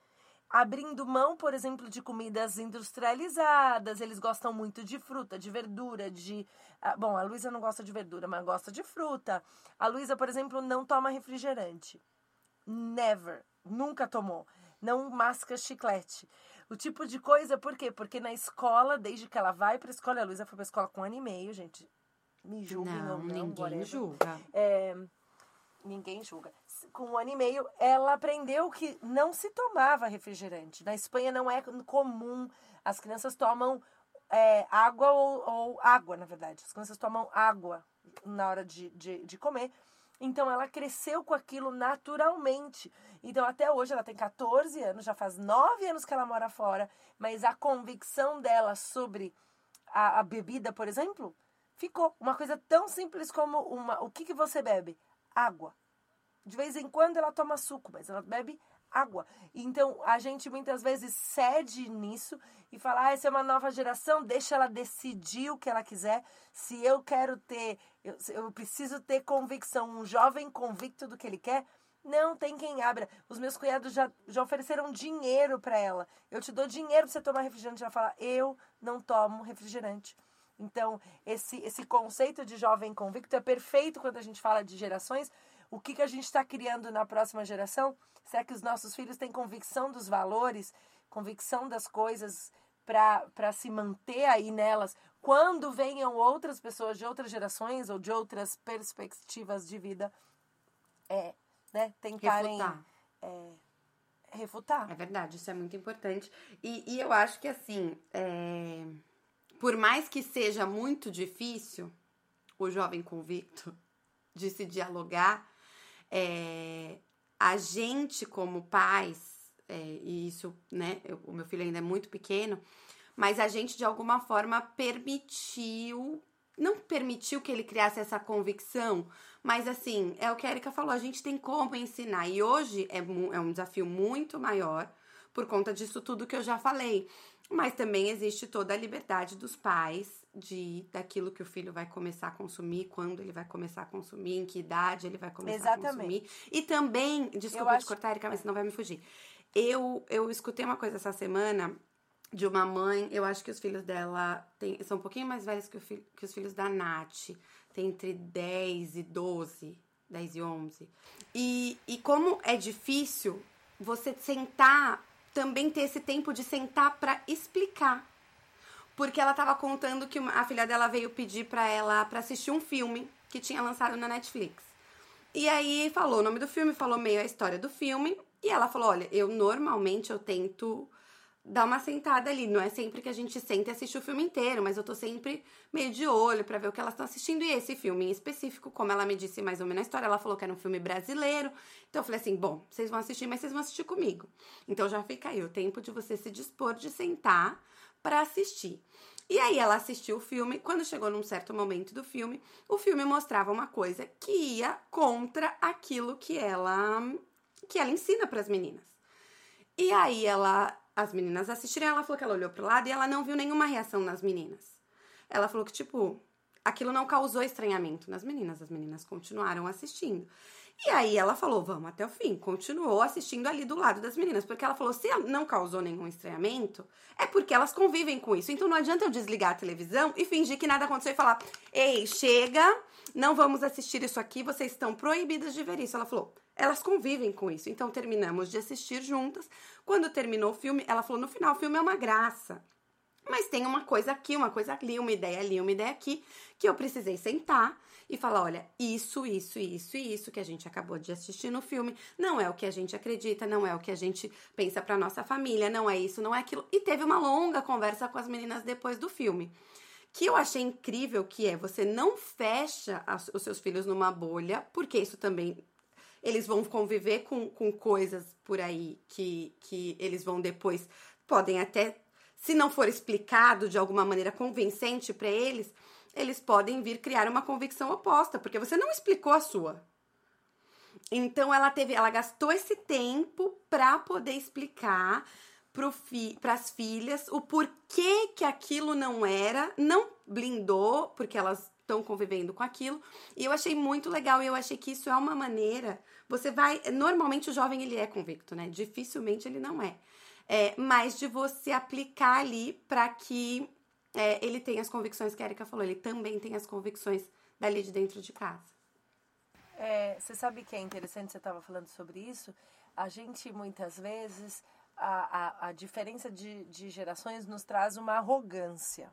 abrindo mão, por exemplo, de comidas industrializadas. Eles gostam muito de fruta, de verdura, de. Ah, bom, a Luísa não gosta de verdura, mas gosta de fruta. A Luísa, por exemplo, não toma refrigerante. Never. Nunca tomou. Não masca chiclete. O tipo de coisa, por quê? Porque na escola, desde que ela vai pra escola, a Luísa foi pra escola com um ano e meio, gente. Me julguem não, ou não, ninguém whatever. julga. É, ninguém julga. Com um ano e meio, ela aprendeu que não se tomava refrigerante. Na Espanha não é comum. As crianças tomam é, água ou, ou, água, na verdade. As crianças tomam água na hora de, de, de comer. Então ela cresceu com aquilo naturalmente. Então até hoje ela tem 14 anos, já faz 9 anos que ela mora fora, mas a convicção dela sobre a, a bebida, por exemplo, ficou. Uma coisa tão simples como uma, o que, que você bebe? Água. De vez em quando ela toma suco, mas ela bebe água. Então a gente muitas vezes cede nisso e fala: ah, essa é uma nova geração, deixa ela decidir o que ela quiser. Se eu quero ter, eu, eu preciso ter convicção, um jovem convicto do que ele quer. Não tem quem abra. Os meus cunhados já, já ofereceram dinheiro para ela. Eu te dou dinheiro para você tomar refrigerante. Ela fala: eu não tomo refrigerante. Então, esse, esse conceito de jovem convicto é perfeito quando a gente fala de gerações, o que, que a gente está criando na próxima geração? Será que os nossos filhos têm convicção dos valores, convicção das coisas para se manter aí nelas quando venham outras pessoas de outras gerações ou de outras perspectivas de vida é, né, tentarem refutar. É, refutar. É verdade, isso é muito importante. E, e eu acho que assim, é, por mais que seja muito difícil o jovem convicto de se dialogar, é, a gente como pais, é, e isso, né, eu, o meu filho ainda é muito pequeno, mas a gente de alguma forma permitiu, não permitiu que ele criasse essa convicção, mas assim, é o que a Erika falou, a gente tem como ensinar, e hoje é, é um desafio muito maior por conta disso tudo que eu já falei. Mas também existe toda a liberdade dos pais de daquilo que o filho vai começar a consumir, quando ele vai começar a consumir, em que idade ele vai começar Exatamente. a consumir. E também, desculpa te cortar, Erika, mas senão vai me fugir. Eu, eu escutei uma coisa essa semana de uma mãe, eu acho que os filhos dela tem, são um pouquinho mais velhos que, que os filhos da Nath. Tem entre 10 e 12, 10 e 11. E, e como é difícil você sentar também ter esse tempo de sentar para explicar. Porque ela tava contando que a filha dela veio pedir para ela para assistir um filme que tinha lançado na Netflix. E aí falou o nome do filme, falou meio a história do filme, e ela falou: "Olha, eu normalmente eu tento dar uma sentada ali. Não é sempre que a gente senta e assiste o filme inteiro, mas eu tô sempre meio de olho para ver o que elas estão assistindo. E esse filme em específico, como ela me disse mais ou menos a história, ela falou que era um filme brasileiro. Então eu falei assim: bom, vocês vão assistir, mas vocês vão assistir comigo. Então já fica aí o tempo de você se dispor de sentar para assistir. E aí ela assistiu o filme. Quando chegou num certo momento do filme, o filme mostrava uma coisa que ia contra aquilo que ela que ela ensina para as meninas. E aí ela as meninas assistiram, ela falou que ela olhou pro lado e ela não viu nenhuma reação nas meninas. Ela falou que, tipo, aquilo não causou estranhamento nas meninas, as meninas continuaram assistindo. E aí ela falou, vamos até o fim, continuou assistindo ali do lado das meninas, porque ela falou, se não causou nenhum estranhamento, é porque elas convivem com isso. Então não adianta eu desligar a televisão e fingir que nada aconteceu e falar, ei, chega, não vamos assistir isso aqui, vocês estão proibidas de ver isso. Ela falou, elas convivem com isso. Então terminamos de assistir juntas. Quando terminou o filme, ela falou: no final, o filme é uma graça. Mas tem uma coisa aqui, uma coisa ali, uma ideia ali, uma ideia aqui, que eu precisei sentar e falar: olha, isso, isso, isso e isso que a gente acabou de assistir no filme não é o que a gente acredita, não é o que a gente pensa para nossa família, não é isso, não é aquilo. E teve uma longa conversa com as meninas depois do filme. Que eu achei incrível que é você não fecha os seus filhos numa bolha, porque isso também eles vão conviver com, com coisas por aí que, que eles vão depois, podem até, se não for explicado de alguma maneira convincente para eles, eles podem vir criar uma convicção oposta, porque você não explicou a sua. Então ela teve, ela gastou esse tempo para poder explicar para as filhas o porquê que aquilo não era, não blindou, porque elas estão convivendo com aquilo. E eu achei muito legal e eu achei que isso é uma maneira. Você vai. Normalmente o jovem ele é convicto, né? Dificilmente ele não é. é mas de você aplicar ali para que é, ele tenha as convicções que a Erika falou, ele também tem as convicções dali de dentro de casa. É, você sabe que é interessante, você estava falando sobre isso? A gente muitas vezes, a, a, a diferença de, de gerações nos traz uma arrogância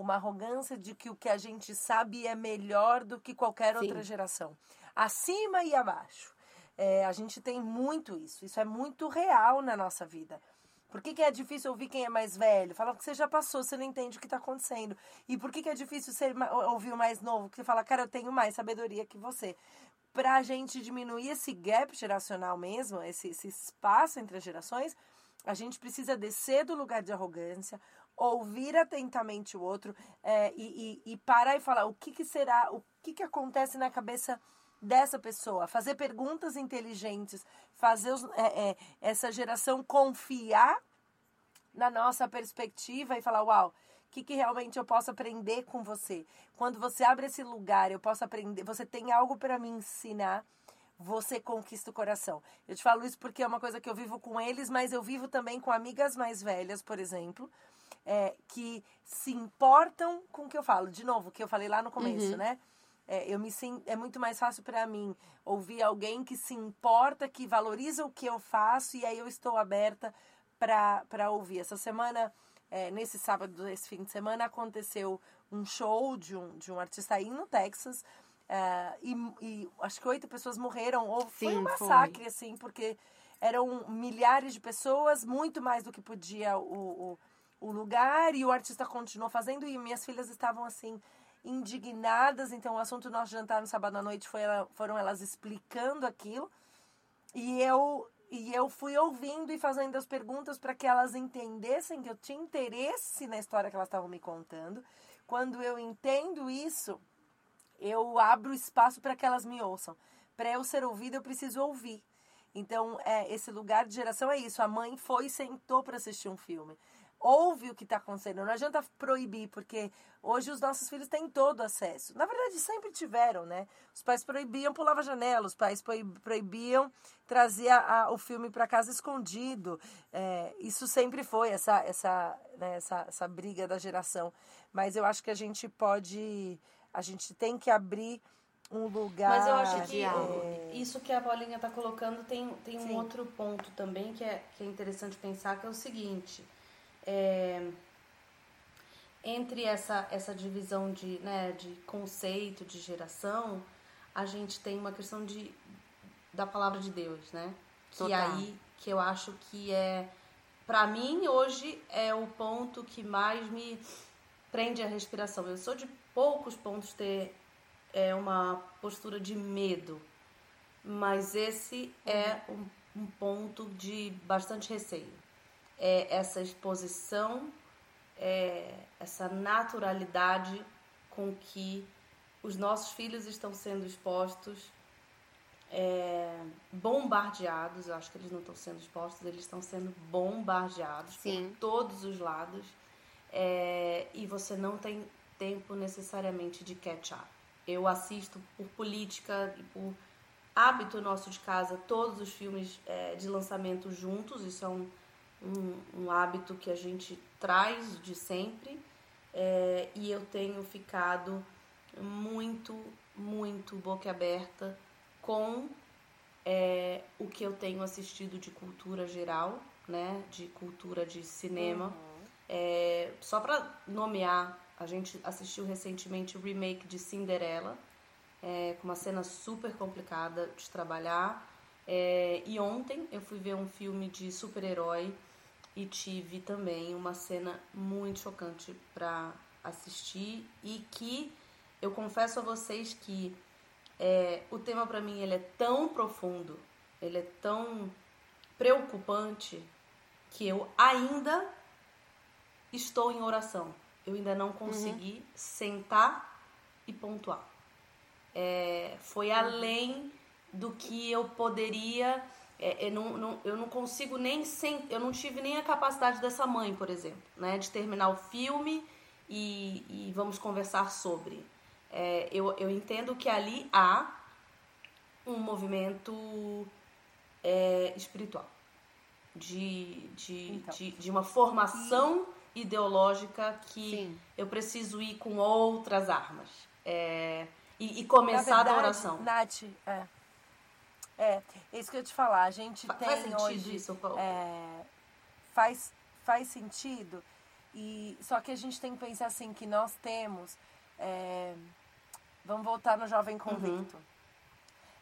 uma arrogância de que o que a gente sabe é melhor do que qualquer Sim. outra geração. Acima e abaixo. É, a gente tem muito isso. Isso é muito real na nossa vida. Por que, que é difícil ouvir quem é mais velho? Fala que você já passou, você não entende o que está acontecendo. E por que, que é difícil ser, ouvir o mais novo? Que você fala, cara, eu tenho mais sabedoria que você. para a gente diminuir esse gap geracional mesmo, esse, esse espaço entre as gerações, a gente precisa descer do lugar de arrogância, ouvir atentamente o outro é, e, e, e, parar e falar o que, que será, o que, que acontece na cabeça dessa pessoa, fazer perguntas inteligentes, fazer os, é, é, essa geração confiar na nossa perspectiva e falar, uau, o que, que realmente eu posso aprender com você? Quando você abre esse lugar, eu posso aprender, você tem algo para me ensinar, você conquista o coração. Eu te falo isso porque é uma coisa que eu vivo com eles, mas eu vivo também com amigas mais velhas, por exemplo, é, que se importam com o que eu falo. De novo, o que eu falei lá no começo, uhum. né? É, eu me é muito mais fácil para mim ouvir alguém que se importa, que valoriza o que eu faço e aí eu estou aberta para ouvir. Essa semana, é, nesse sábado, esse fim de semana, aconteceu um show de um, de um artista aí no Texas. É, e, e, acho que oito pessoas morreram. Ou Sim, foi um massacre, foi. assim, porque eram milhares de pessoas, muito mais do que podia o, o, o lugar, e o artista continuou fazendo, e minhas filhas estavam assim indignadas. Então, o assunto do nosso jantar no sábado à noite foi, foram elas explicando aquilo. E eu, e eu fui ouvindo e fazendo as perguntas para que elas entendessem que eu tinha interesse na história que elas estavam me contando. Quando eu entendo isso, eu abro espaço para que elas me ouçam. Para eu ser ouvida, eu preciso ouvir. Então, é, esse lugar de geração é isso. A mãe foi e sentou para assistir um filme ouve o que está acontecendo. Não adianta proibir, porque hoje os nossos filhos têm todo acesso. Na verdade, sempre tiveram, né? Os pais proibiam pular a janela, os pais proibiam trazer a, o filme para casa escondido. É, isso sempre foi essa, essa, né, essa, essa briga da geração. Mas eu acho que a gente pode. A gente tem que abrir um lugar. Mas eu acho que é... isso que a Paulinha está colocando tem, tem um outro ponto também que é, que é interessante pensar, que é o seguinte é, entre essa, essa divisão de, né, de conceito, de geração, a gente tem uma questão de, da palavra de Deus, né? Total. Que aí, que eu acho que é, para mim, hoje, é o ponto que mais me prende a respiração. Eu sou de poucos pontos ter é, uma postura de medo, mas esse é um, um ponto de bastante receio é, essa exposição, é, essa naturalidade com que os nossos filhos estão sendo expostos, é, bombardeados. Eu acho que eles não estão sendo expostos, eles estão sendo bombardeados Sim. por todos os lados. É, e você não tem tempo necessariamente de catch up. Eu assisto por política e por hábito nosso de casa todos os filmes é, de lançamento juntos. Isso é um, um, um hábito que a gente traz de sempre é, e eu tenho ficado muito, muito boquiaberta com é, o que eu tenho assistido de cultura geral, né, de cultura de cinema. Uhum. É, só para nomear, a gente assistiu recentemente o remake de Cinderela, é, com uma cena super complicada de trabalhar. É, e ontem eu fui ver um filme de super-herói e tive também uma cena muito chocante para assistir e que eu confesso a vocês que é, o tema para mim ele é tão profundo, ele é tão preocupante que eu ainda estou em oração. Eu ainda não consegui uhum. sentar e pontuar. É, foi além do que eu poderia é, eu, não, não, eu não consigo nem sem, eu não tive nem a capacidade dessa mãe, por exemplo, né, de terminar o filme e, e vamos conversar sobre. É, eu, eu entendo que ali há um movimento é, espiritual, de, de, então. de, de, uma formação e... ideológica que Sim. eu preciso ir com outras armas. É, e, e, começar verdade, a oração. Nath, é. É, é isso que eu ia te falar. A gente Fa tem faz sentido hoje, isso, Paulo? É, faz, faz sentido. E, só que a gente tem que pensar assim, que nós temos... É, vamos voltar no jovem uhum. convicto. Uhum.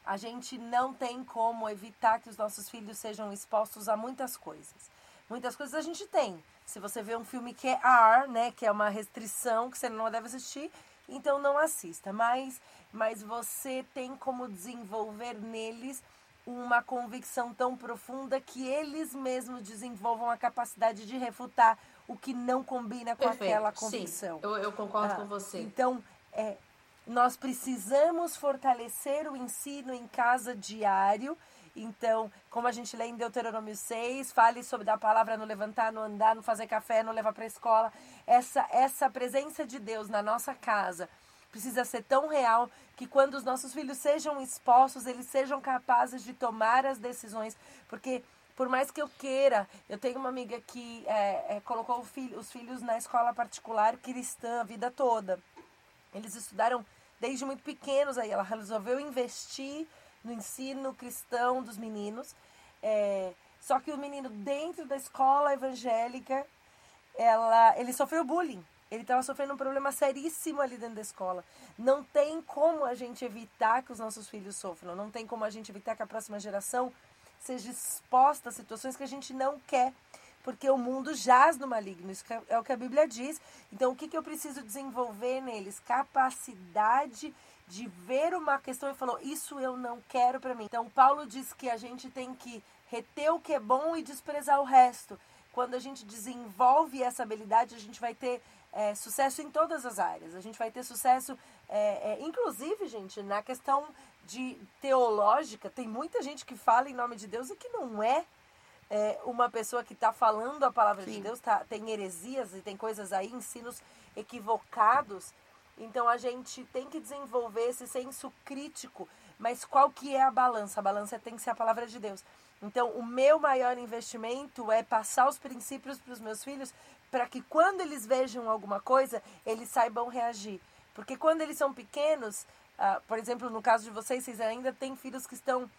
A gente não tem como evitar que os nossos filhos sejam expostos a muitas coisas. Muitas coisas a gente tem. Se você vê um filme que é R, né, que é uma restrição que você não deve assistir, então não assista. Mas, mas você tem como desenvolver neles uma convicção tão profunda que eles mesmos desenvolvam a capacidade de refutar o que não combina com Perfeito. aquela convicção. Sim, eu, eu concordo Ah, com você. Então, é, nós precisamos fortalecer o ensino em casa diário. Então, como a gente lê em Deuteronômio 6, fale sobre a palavra no levantar, no andar, no fazer café, no levar para a escola. Essa, essa presença de Deus na nossa casa precisa ser tão real que quando os nossos filhos sejam expostos, eles sejam capazes de tomar as decisões. Porque, por mais que eu queira, eu tenho uma amiga que é, é, colocou filho- os filhos na escola particular cristã a vida toda. Eles estudaram desde muito pequenos aí. Ela resolveu investir no ensino cristão dos meninos. É, só que o menino dentro da escola evangélica, ela, ele sofreu bullying. Ele estava sofrendo um problema seríssimo ali dentro da escola. Não tem como a gente evitar que os nossos filhos sofram. Não tem como a gente evitar que a próxima geração seja exposta a situações que a gente não quer. Porque o mundo jaz no maligno. Isso é, é o que a Bíblia diz. Então, o que, que eu preciso desenvolver neles? Capacidade de ver uma questão e falou: Isso eu não quero para mim. Então, Paulo diz que a gente tem que reter o que é bom e desprezar o resto. Quando a gente desenvolve essa habilidade, a gente vai ter é, sucesso em todas as áreas. A gente vai ter sucesso, é, é, inclusive, gente, na questão de teológica. Tem muita gente que fala em nome de Deus e que não é, é, uma pessoa que está falando a palavra de Sim. Deus. Tá, tem heresias e tem coisas aí, ensinos equivocados. Então a gente tem que desenvolver esse senso crítico. Mas qual que é a balança? A balança tem que ser a palavra de Deus. Então, o meu maior investimento é passar os princípios para os meus filhos para que quando eles vejam alguma coisa, eles saibam reagir. Porque quando eles são pequenos, ah, por exemplo, no caso de vocês, vocês ainda têm filhos que estão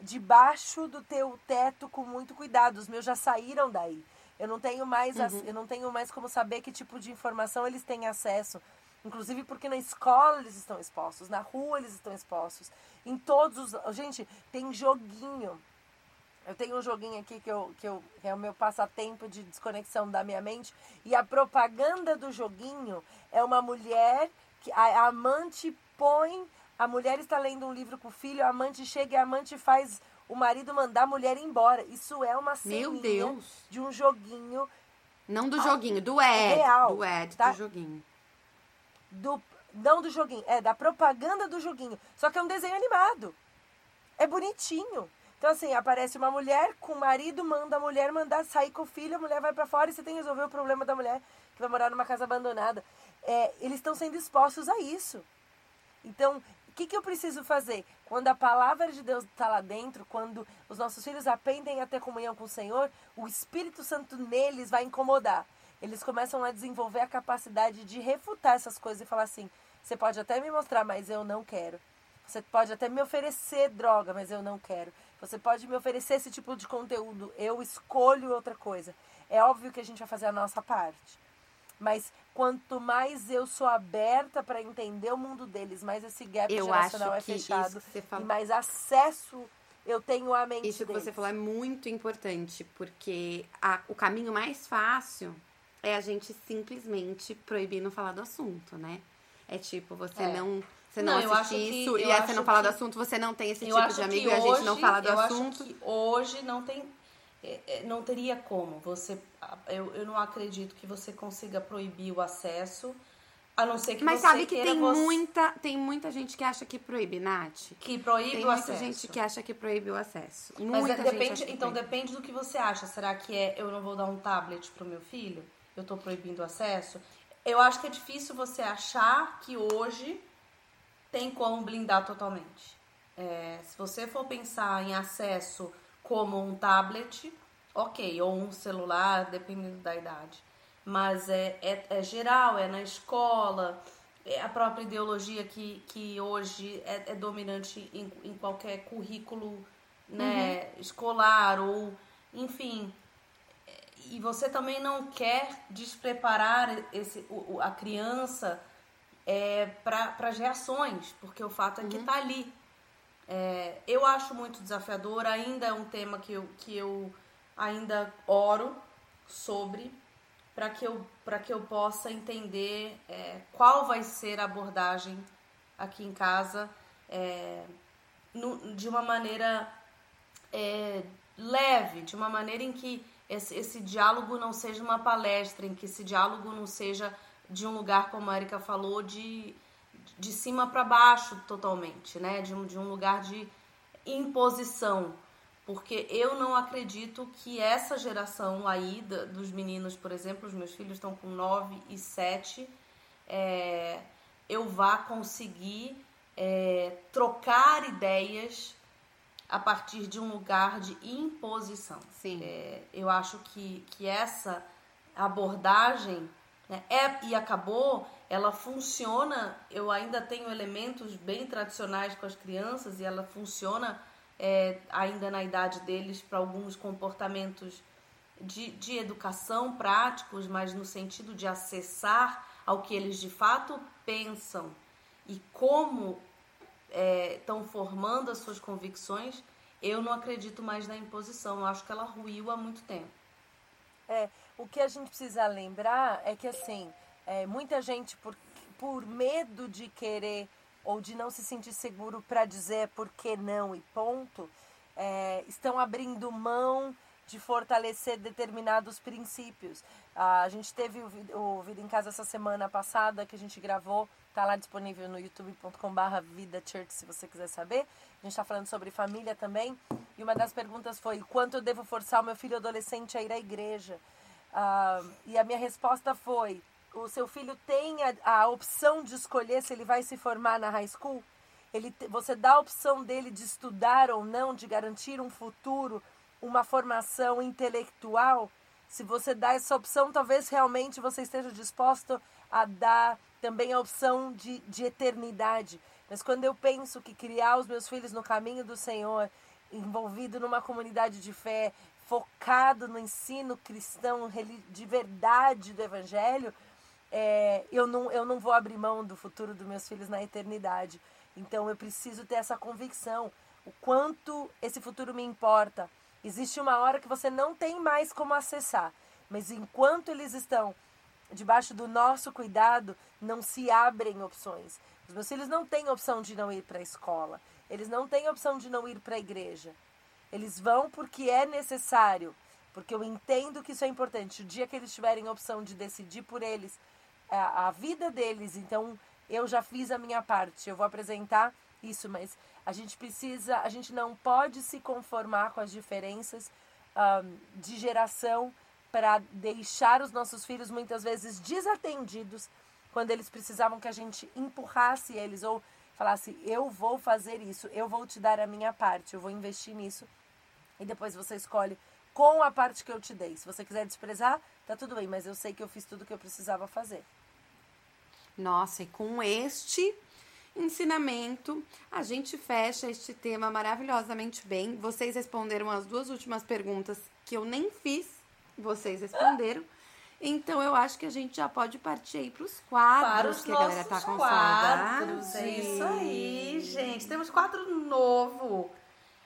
debaixo do teu teto com muito cuidado. Os meus já saíram daí. Eu não tenho mais, ac- eu não tenho mais como saber que tipo de informação eles têm acesso. Inclusive porque na escola eles estão expostos, na rua eles estão expostos. Em todos os. Gente, tem joguinho. Eu tenho um joguinho aqui que, eu, que eu, é o meu passatempo de desconexão da minha mente. E a propaganda do joguinho é uma mulher que a, a amante põe. A mulher está lendo um livro com o filho, a amante chega e a amante faz o marido mandar a mulher embora. Isso é uma ceninha Deus. de um joguinho Não do joguinho, do Ed. real, do Ed, tá? do joguinho. Do não do joguinho, é da propaganda do joguinho. Só que é um desenho animado. É bonitinho. Então assim, aparece uma mulher com o marido, manda a mulher mandar sair com o filho, a mulher vai pra fora e você tem que resolver o problema da mulher que vai morar numa casa abandonada. É, eles estão sendo expostos a isso. Então, o que, que eu preciso fazer? Quando a palavra de Deus está lá dentro, quando os nossos filhos aprendem a ter comunhão com o Senhor, o Espírito Santo neles vai incomodar. Eles começam a desenvolver a capacidade de refutar essas coisas e falar assim: você pode até me mostrar, mas eu não quero. Você pode até me oferecer droga, mas eu não quero. Você pode me oferecer esse tipo de conteúdo, eu escolho outra coisa. É óbvio que a gente vai fazer a nossa parte. Mas quanto mais eu sou aberta para entender o mundo deles, mais esse gap Eu geracional é fechado. você E mais acesso eu tenho à mente Isso que deles. você falou é muito importante, porque a- o caminho mais fácil é a gente simplesmente proibir não falar do assunto, né? É tipo, você É. não. Você não, Não, assiste acho que- isso, e aí você não fala do que- assunto, você não tem esse tipo de amigo e a gente não fala do eu assunto. Acho que hoje não tem. é, é, Não teria como. Você, eu, eu não acredito que você consiga proibir o acesso, a não ser que Mas você sabe que tem você- muita, tem muita gente que acha que proíbe, Nath. que proíbe Tem o muita acesso. gente que acha que proíbe o acesso. Mas muita é- depende, então proíbe. depende do que você acha. Será que é eu não vou dar um tablet pro meu filho? Eu tô proibindo o acesso? Eu acho que é difícil você achar que hoje tem como blindar totalmente. É, se você for pensar em acesso como um tablet, ok, ou um celular, dependendo da idade. Mas é, é, é geral, é na escola, é a própria ideologia que, que hoje é, é dominante em, em qualquer currículo né, escolar ou enfim. E você também não quer despreparar esse, o, a criança é, para as reações, porque o fato é que tá ali. É, eu acho muito desafiador, ainda é um tema que eu, que eu ainda oro sobre, para que, eu, que eu possa entender é, qual vai ser a abordagem aqui em casa é, no, de uma maneira é, leve, de uma maneira em que esse, esse diálogo não seja uma palestra, em que esse diálogo não seja de um lugar, como a Erika falou, de, de cima para baixo totalmente, né? De um, de um lugar de imposição. Porque eu não acredito que essa geração aí dos meninos, por exemplo, os meus filhos estão com 9 e 7, é, eu vá conseguir é, trocar ideias a partir de um lugar de imposição. Sim. É, eu acho que, que essa abordagem né, é e acabou, ela funciona. Eu ainda tenho elementos bem tradicionais com as crianças e ela funciona é, ainda na idade deles para alguns comportamentos de, de educação práticos, mas no sentido de acessar ao que eles de fato pensam e como estão é, formando as suas convicções, eu não acredito mais na imposição. Eu acho que ela ruiu há muito tempo. É, o que a gente precisa lembrar é que, assim, é, muita gente, por, por medo de querer ou de não se sentir seguro para dizer por que não e ponto, é, estão abrindo mão de fortalecer determinados princípios. Ah, a gente teve o, o Vida em Casa essa semana passada que a gente gravou Tá lá disponível no youtube.com/barra Vida Church, se você quiser saber. A gente está falando sobre família também. E uma das perguntas foi: quanto eu devo forçar o meu filho adolescente a ir à igreja? Ah, e a minha resposta foi: o seu filho tem a, a, opção de escolher se ele vai se formar na high school? Ele, você dá a opção dele de estudar ou não, de garantir um futuro, uma formação intelectual? Se você dá essa opção, talvez realmente você esteja disposto a dar também a opção de, de eternidade. Mas quando eu penso que criar os meus filhos no caminho do Senhor, envolvido numa comunidade de fé, focado no ensino cristão de verdade do Evangelho, é, eu, não, eu não vou abrir mão do futuro dos meus filhos na eternidade. Então eu preciso ter essa convicção, o quanto esse futuro me importa. Existe uma hora que você não tem mais como acessar, mas enquanto eles estão debaixo do nosso cuidado, não se abrem opções. Os meus filhos não têm opção de não ir para a escola. Eles não têm opção de não ir para a igreja. Eles vão porque é necessário, porque eu entendo que isso é importante. O dia que eles tiverem opção de decidir por eles a, a vida deles, então eu já fiz a minha parte. Eu vou apresentar isso, mas a gente precisa, a gente não pode se conformar com as diferenças um, de geração para deixar os nossos filhos muitas vezes desatendidos quando eles precisavam que a gente empurrasse eles ou falasse: eu vou fazer isso, eu vou te dar a minha parte, eu vou investir nisso e depois você escolhe com a parte que eu te dei. Se você quiser desprezar, tá tudo bem, mas eu sei que eu fiz tudo o que eu precisava fazer. Nossa, e com este ensinamento, a gente fecha este tema maravilhosamente bem. Vocês responderam as duas últimas perguntas que eu nem fiz vocês responderam. Então eu acho que a gente já pode partir aí pros quadros para que a galera tá com quadros, saudade. É isso aí, gente. Temos quadro novo.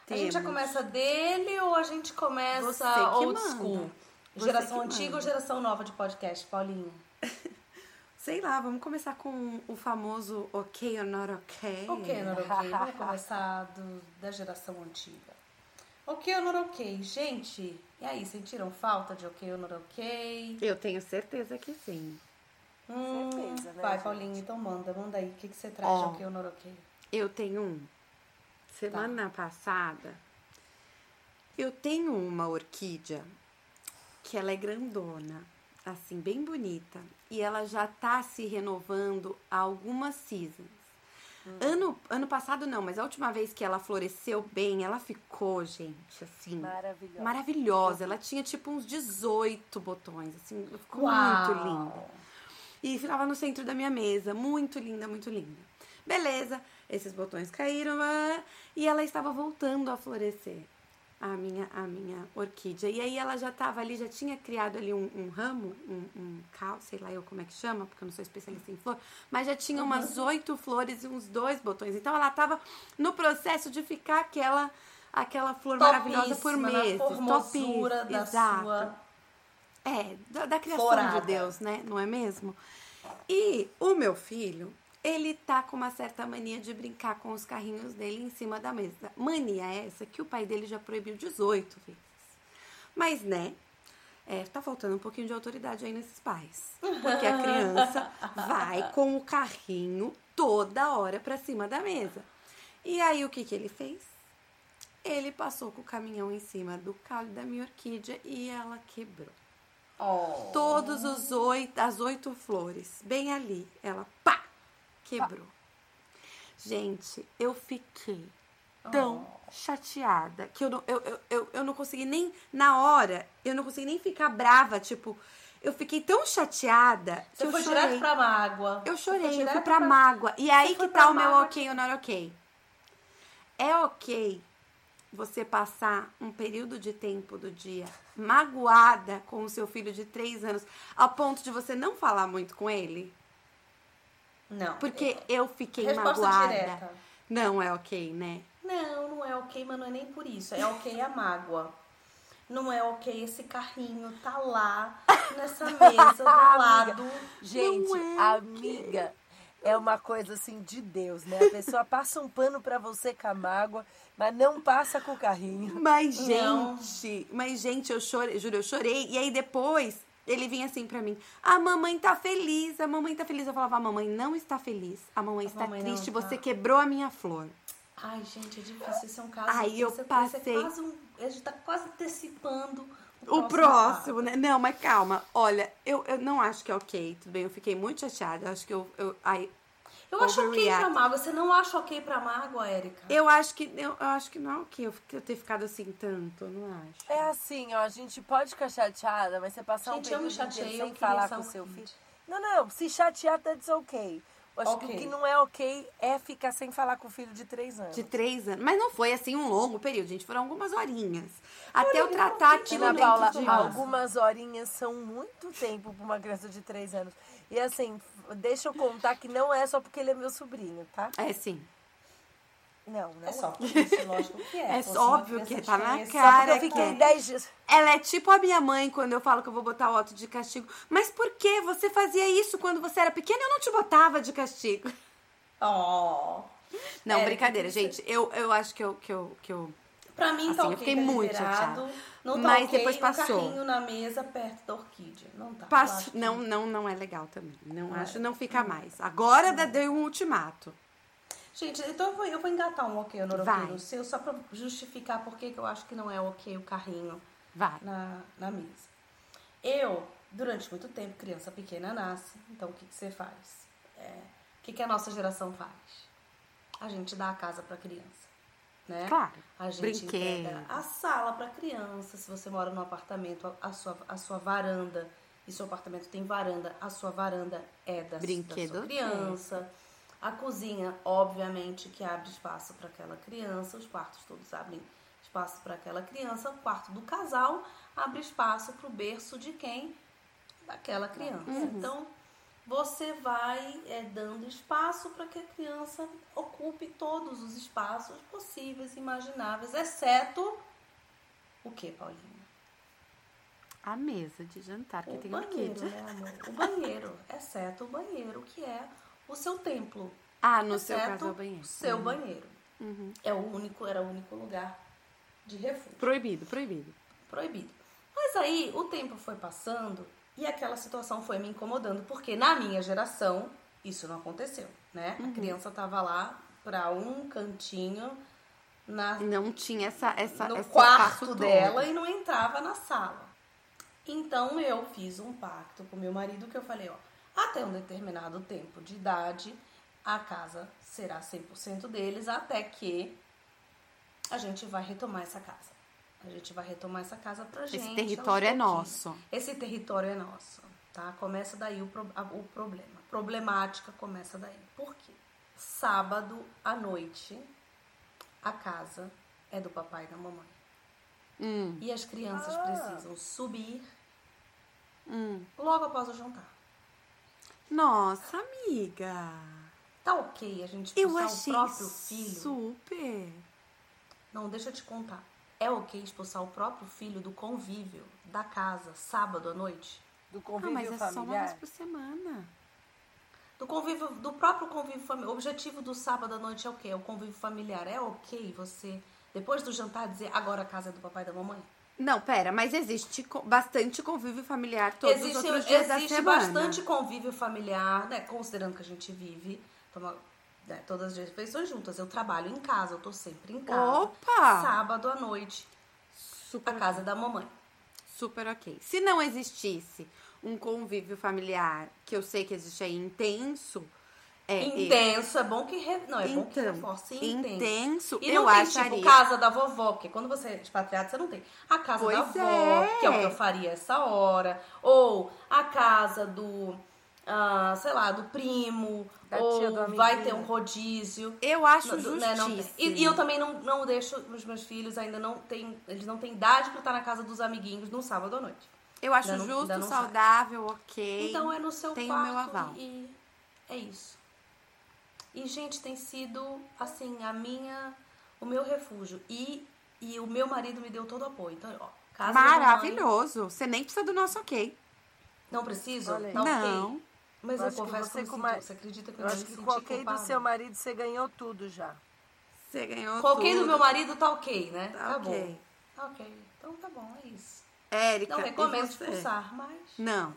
Temos. A gente já começa dele ou a gente começa old manda. school? Você geração antiga ou geração nova de podcast, Paulinha? Sei lá, vamos começar com o famoso ok or not ok. Ok or not ok. Vamos começar do, da geração antiga. Ok or not ok. Gente, e aí, sentiram falta de ok ou not ok? Eu tenho certeza que sim. Hum, certeza, né? Vai, gente? Paulinho, então manda, manda aí. O que, que você traz de ok ou not ok? Eu tenho um. Semana tá. passada, eu tenho uma orquídea que ela é grandona, assim, bem bonita. E ela já tá se renovando há algumas seasons. Hum. Ano, ano passado não, mas a última vez que ela floresceu bem, ela ficou, gente, assim. Maravilhosa. Maravilhosa. Ela tinha tipo uns 18 botões, assim, ficou Uau. muito linda. E ficava no centro da minha mesa, muito linda, muito linda. Beleza, esses botões caíram ah, e ela estava voltando a florescer a minha, a minha orquídea. E aí ela já estava ali, já tinha criado ali um, um ramo, um, um cal, sei lá eu como é que chama, porque eu não sou especialista em flor, mas já tinha umas uhum. oito flores e uns dois botões. Então ela estava no processo de ficar aquela, aquela flor Topíssima, maravilhosa por meses. Topíssima, da Exato. sua É, da, da criação Forada. de Deus, né? Não é mesmo? E o meu filho, ele tá com uma certa mania de brincar com os carrinhos dele em cima da mesa. Mania essa que o pai dele já proibiu 18 vezes. Mas, né? É, tá faltando um pouquinho de autoridade aí nesses pais. Porque a criança vai com o carrinho toda hora pra cima da mesa. E aí, o que que ele fez? Ele passou com o caminhão em cima do caule da minha orquídea e ela quebrou. Oh. Todos os oito, as oito flores, bem ali, ela pá, quebrou. Gente, eu fiquei tão chateada que eu não, eu, eu, eu, eu não consegui nem, na hora, eu não consegui nem ficar brava, tipo, eu fiquei tão chateada que Você eu foi chorei. direto pra mágoa. Eu chorei, eu fui direto pra mágoa. E aí que tá pra o meu ok ou not ok. É ok você passar um período de tempo do dia magoada com o seu filho de três anos, a ponto de você não falar muito com ele? Não. Porque eu fiquei Resposta magoada. direta. Não é ok, né? Não, não é ok, mas não é nem por isso. É ok a mágoa. Não é ok esse carrinho tá lá nessa mesa do lado. Gente, Não é amiga é uma coisa assim de Deus, né? A pessoa passa um pano pra você com a mágoa, mas não passa com o carrinho. Mas, Não. gente, mas, gente, eu chorei, juro, eu chorei. E aí depois ele vinha assim pra mim: a mamãe tá feliz, a mamãe tá feliz. Eu falava: a mamãe não está feliz, a mamãe está mamãe triste, tá. você quebrou a minha flor. Ai, gente, é difícil. Esse é um caso. Aí eu esse passei- quase um, a gente tá quase antecipando O próximo, né? Não, mas calma. Olha, eu, eu não acho que é ok. Tudo bem, eu fiquei muito chateada. Acho que eu. eu ai, Eu acho ok pra mágoa. Você não acha ok pra mágoa, Érica? eu acho que. Eu, eu acho que não é ok eu, eu ter ficado assim tanto, eu não acho. É assim, ó, a gente pode ficar chateada, mas você passar Gente, um eu me período chateei, eu sem falar com seu filho. Não, não, se chatear, that's ok. Eu acho que Ok. o que não é ok é ficar sem falar com o filho de três anos. De três anos. Mas não foi assim um longo período, gente. Foram algumas horinhas. Até eu tratar aquilo Ana dentro Paula, de algumas horinhas são muito tempo para uma criança de três anos. E assim, deixa eu contar que não é só porque ele é meu sobrinho, tá? É sim. Não, não É só por isso, lógico que é. É óbvio que tá na cara só Porque eu porque fiquei que- dez dias. Ela é tipo a minha mãe quando eu falo que eu vou botar o auto de castigo. Mas por que você fazia isso quando você era pequena? Eu não te botava de castigo. Oh. Não, É, brincadeira, gente. Eu, eu acho que eu, que eu, que eu. Pra mim tá Assim, eu ok, fiquei tá muito chateada. Não tá Mas ok depois um passou. carrinho na mesa perto da orquídea. Não tá. Passo, acho que- não, não, não é legal também. Não, Não é. acho, não fica mais. Agora dá- deu um ultimato. Gente, então eu vou, eu vou engatar um ok no Vai. seu, só pra justificar por que que eu acho que não é ok o carrinho Vai. na, na mesa. Eu, durante muito tempo, criança pequena nasce, então o que, que você faz? É, o que, que a nossa geração faz? A gente dá a casa pra criança, né? Claro. A gente Brinquedo. entrega a sala pra criança. Se você mora num apartamento, a, sua, a sua varanda, e seu apartamento tem varanda, a sua varanda é da, Brinquedo da sua criança. A cozinha, obviamente, que abre espaço para aquela criança. Os quartos todos abrem espaço para aquela criança. O quarto do casal abre espaço para o berço de quem? Daquela criança. Então, você vai é, dando espaço para que a criança ocupe todos os espaços possíveis, imagináveis, exceto o que, Paulinha? A mesa de jantar que O tem banheiro, orquídea. né, amor? O banheiro, exceto o banheiro, que é o seu templo. Ah, no seu caso é o banheiro. Seu Uhum. banheiro. É o único, era o único lugar de refúgio. Proibido, proibido. Proibido. Mas aí o tempo foi passando e aquela situação foi me incomodando, porque na minha geração isso não aconteceu, né? Uhum. A criança tava lá pra um cantinho na Não tinha essa, essa, no quarto todo. dela e não entrava na sala. Então eu fiz um pacto com meu marido que eu falei, ó, até um determinado tempo de idade, a casa será 100% deles até que a gente vai retomar essa casa. A gente vai retomar essa casa pra gente. Esse território é nosso. Esse território é nosso, tá? Começa daí o, pro- a- o problema. Problemática começa daí. Por quê? Sábado à noite, a casa é do papai e da mamãe. Hum, E as crianças Ah. precisam subir hum. logo após o jantar. Nossa, amiga. Tá ok a gente Eu expulsar achei o próprio filho? super. Não, deixa eu te contar. É ok expulsar o próprio filho do convívio da casa sábado à noite? Do Ah, convívio mas é só uma vez por semana. Do convívio, do próprio convívio familiar. O objetivo do sábado à noite é o quê? É o convívio familiar. É ok você, depois do jantar, dizer agora a casa é do papai e da mamãe? Não, pera, mas existe bastante convívio familiar todos os outros dias da existe semana. bastante convívio familiar, né? Considerando que a gente vive toma, né, todas as refeições juntas. Eu trabalho em casa, eu tô sempre em casa. Opa! Sábado à noite, Super a casa da mamãe. Super ok. Se não existisse um convívio familiar, que eu sei que existe aí intenso, é, Intenso, é bom que re... não é bom que Então, reforce intenso, intenso. E eu não tem acharia- tipo casa da vovó, porque quando você é expatriado, você não tem a casa Pois da avó, é. que é o que eu faria essa hora, ou a casa do, ah, sei lá, do primo, Da ou do vai ter um rodízio. eu acho Não, né, não tem. e, e eu também não, não deixo, os meus filhos ainda não têm, eles não têm idade pra estar na casa dos amiguinhos no sábado à noite. Eu acho Ainda não- justo, não sai. saudável, ok. Então é no seu Tem o quarto meu aval. e é isso. E gente, tem sido assim a minha, o meu refúgio e e o meu marido me deu todo o apoio. Então, ó, casa Maravilhoso. Você nem precisa do nosso ok. Não preciso? Olha aí. Tá Não. Mas Eu confesso que você com ma- você acredita que eu, Eu acho que com o ok do seu marido você ganhou tudo já. Você ganhou Com tudo. do meu marido tá ok, né? Tá Acabou. ok. Tá ok. Então tá bom, é isso. Érica, Não recomendo você? expulsar, mas Não.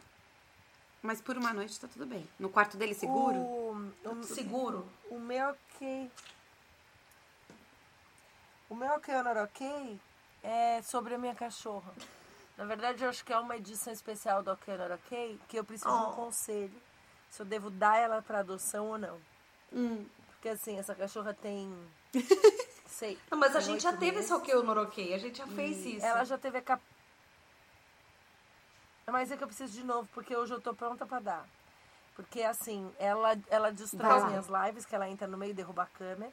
Mas por uma noite tá tudo bem. No quarto dele seguro? O, o, seguro. o meu ok. O meu ok ou not ok é sobre a minha cachorra. Na verdade, eu acho que é uma edição especial do Ok ou not ok que eu preciso de Oh. um conselho. Se eu devo dar ela para adoção ou não. Hum. Porque assim, essa cachorra tem. Sei. Não, mas a gente já teve meses. esse ok ok. A gente já fez isso. Ela já teve a cap... Mas é que eu preciso de novo, porque hoje eu tô pronta pra dar. Porque assim, ela, ela destrói Vai as lá. minhas lives, que ela entra no meio e derruba a câmera.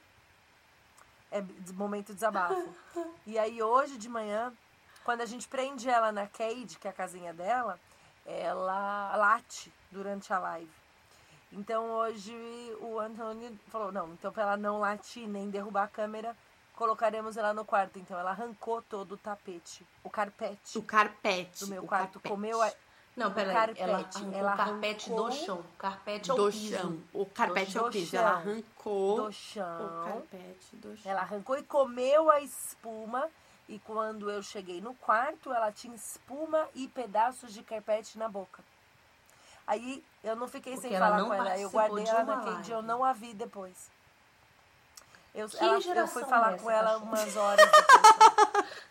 É momento de desabafo. e aí hoje de manhã, quando a gente prende ela na cage, que é a casinha dela, ela late durante a live. Então hoje o Antônio falou, não, então pra ela não latir nem derrubar a câmera, colocaremos ela no quarto. Então ela arrancou todo o tapete, o carpete O carpete. do meu o quarto, carpete. comeu a, Não, peraí. carpete. Ela arrancou Ela o carpete arrancou do chão. Carpete ao do piso. chão. O carpete Do é o piso. chão. Ela arrancou do o chão. carpete do chão. Ela arrancou e comeu a espuma. E quando eu cheguei no quarto, ela tinha espuma e pedaços de carpete na boca. Aí eu não fiquei Porque sem falar com ela. Eu guardei de ela uma na cage, eu live. não a vi depois. Eu, Que ela- eu fui é falar essa, com ela umas horas depois.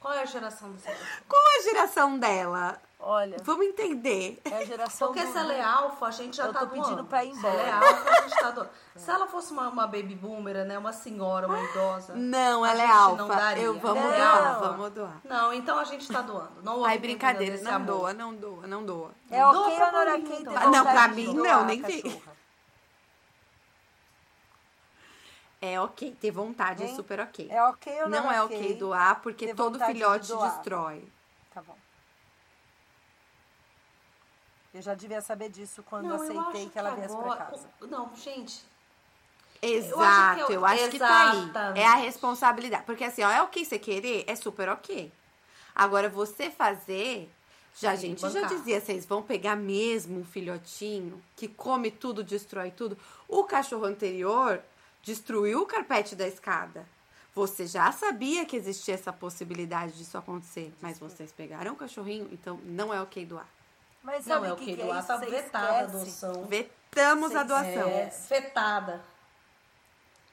Qual é a geração dessa pessoa? Qual a geração dela? Olha, Vamos entender. é a geração Porque do... se ela é alfa, a gente já Eu tá tô pedindo pra ir Se ela é embora. alfa, a gente tá doando. Se ela fosse uma, uma baby boomer, né? Uma senhora, uma idosa. Não, a ela é alfa. não daria. Eu vamos Não. doar, vamos doar. Não, então a gente tá doando. Não Ai, brincadeira, não amor. doa, não doa, não doa. É Doa ok pra ou não ok ter então. Ah, não, vontade pra de mim, doar não, nem vi. É ok, ter vontade é super ok. É ok ou não, Não é ok doar, porque ter todo vontade de filhote doar. destrói. Tá bom. Eu já devia saber disso quando Não, eu aceitei acho que ela viesse agora- pra casa. Não, gente. Exato, que eu eu- acho que tá aí. É a responsabilidade. Porque assim, ó, é ok você querer, é super ok. Agora, você fazer. Já Sim, gente já bancar. dizia, vocês vão pegar mesmo um filhotinho que come tudo, destrói tudo. O cachorro anterior destruiu o carpete da escada. Você já sabia que existia essa possibilidade disso acontecer, mas vocês pegaram o cachorrinho, então não é ok doar. Mas Não sabe é o que, que que é tá Você vetada a esquece. adoção. Vetamos a Vocês- doação. É, fetada.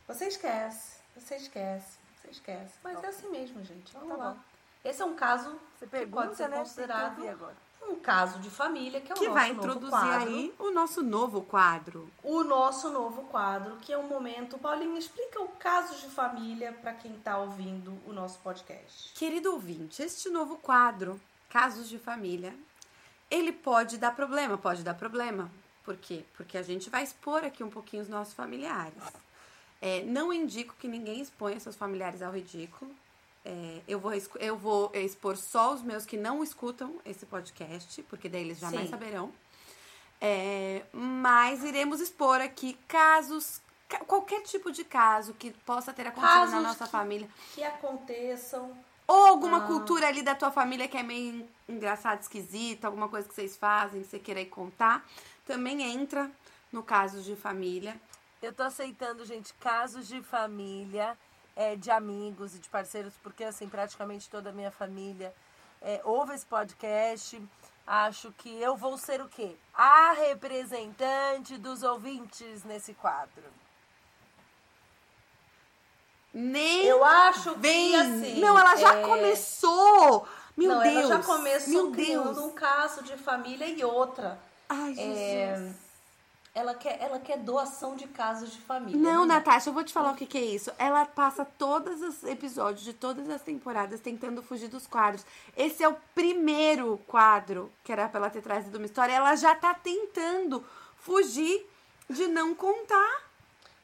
Você esquece, você esquece, você esquece. Mas é assim mesmo, gente. Vamos Tá lá. bom. Esse é um caso Você que pergunta, pode ser né? Que considerado ouvir agora. um caso de família, que é o Que nosso vai introduzir quadro. aí o nosso novo quadro. O nosso novo quadro, que é um momento. Paulinho, explica o caso de família para quem está ouvindo o nosso podcast. Querido ouvinte, este novo quadro, Casos de Família, ele pode dar problema, pode dar problema. Por quê? Porque a gente vai expor aqui um pouquinho os nossos familiares. É, não indico que ninguém exponha seus familiares ao ridículo. É, eu, vou, eu vou expor só os meus que não escutam esse podcast, porque daí eles jamais Sim. saberão. É, mas iremos expor aqui casos ca- qualquer tipo de caso que possa ter acontecido na Casos nossa que- família. Que aconteçam. Ou alguma Ah. cultura ali da tua família que é meio engraçada, esquisita, alguma coisa que vocês fazem, que você queira contar, também entra no caso de família. Eu tô aceitando, gente, casos de família, é, de amigos e de parceiros, porque assim, praticamente toda a minha família é, ouve esse podcast. Acho que eu vou ser o quê? A representante dos ouvintes nesse quadro. Nem Eu acho vem. que assim. não, ela já é, começou. Meu não, Deus. ela já começou Meu criando Deus. um caso de família e outra. Ai, Jesus. É, ela, quer, ela quer doação de casos de família. Não, né? Natasha, eu vou te falar o que, que é isso. Ela passa todos os episódios de todas as temporadas tentando fugir dos quadros. Esse é o primeiro quadro que era pra ela ter trazido uma história. Ela já tá tentando fugir de não contar.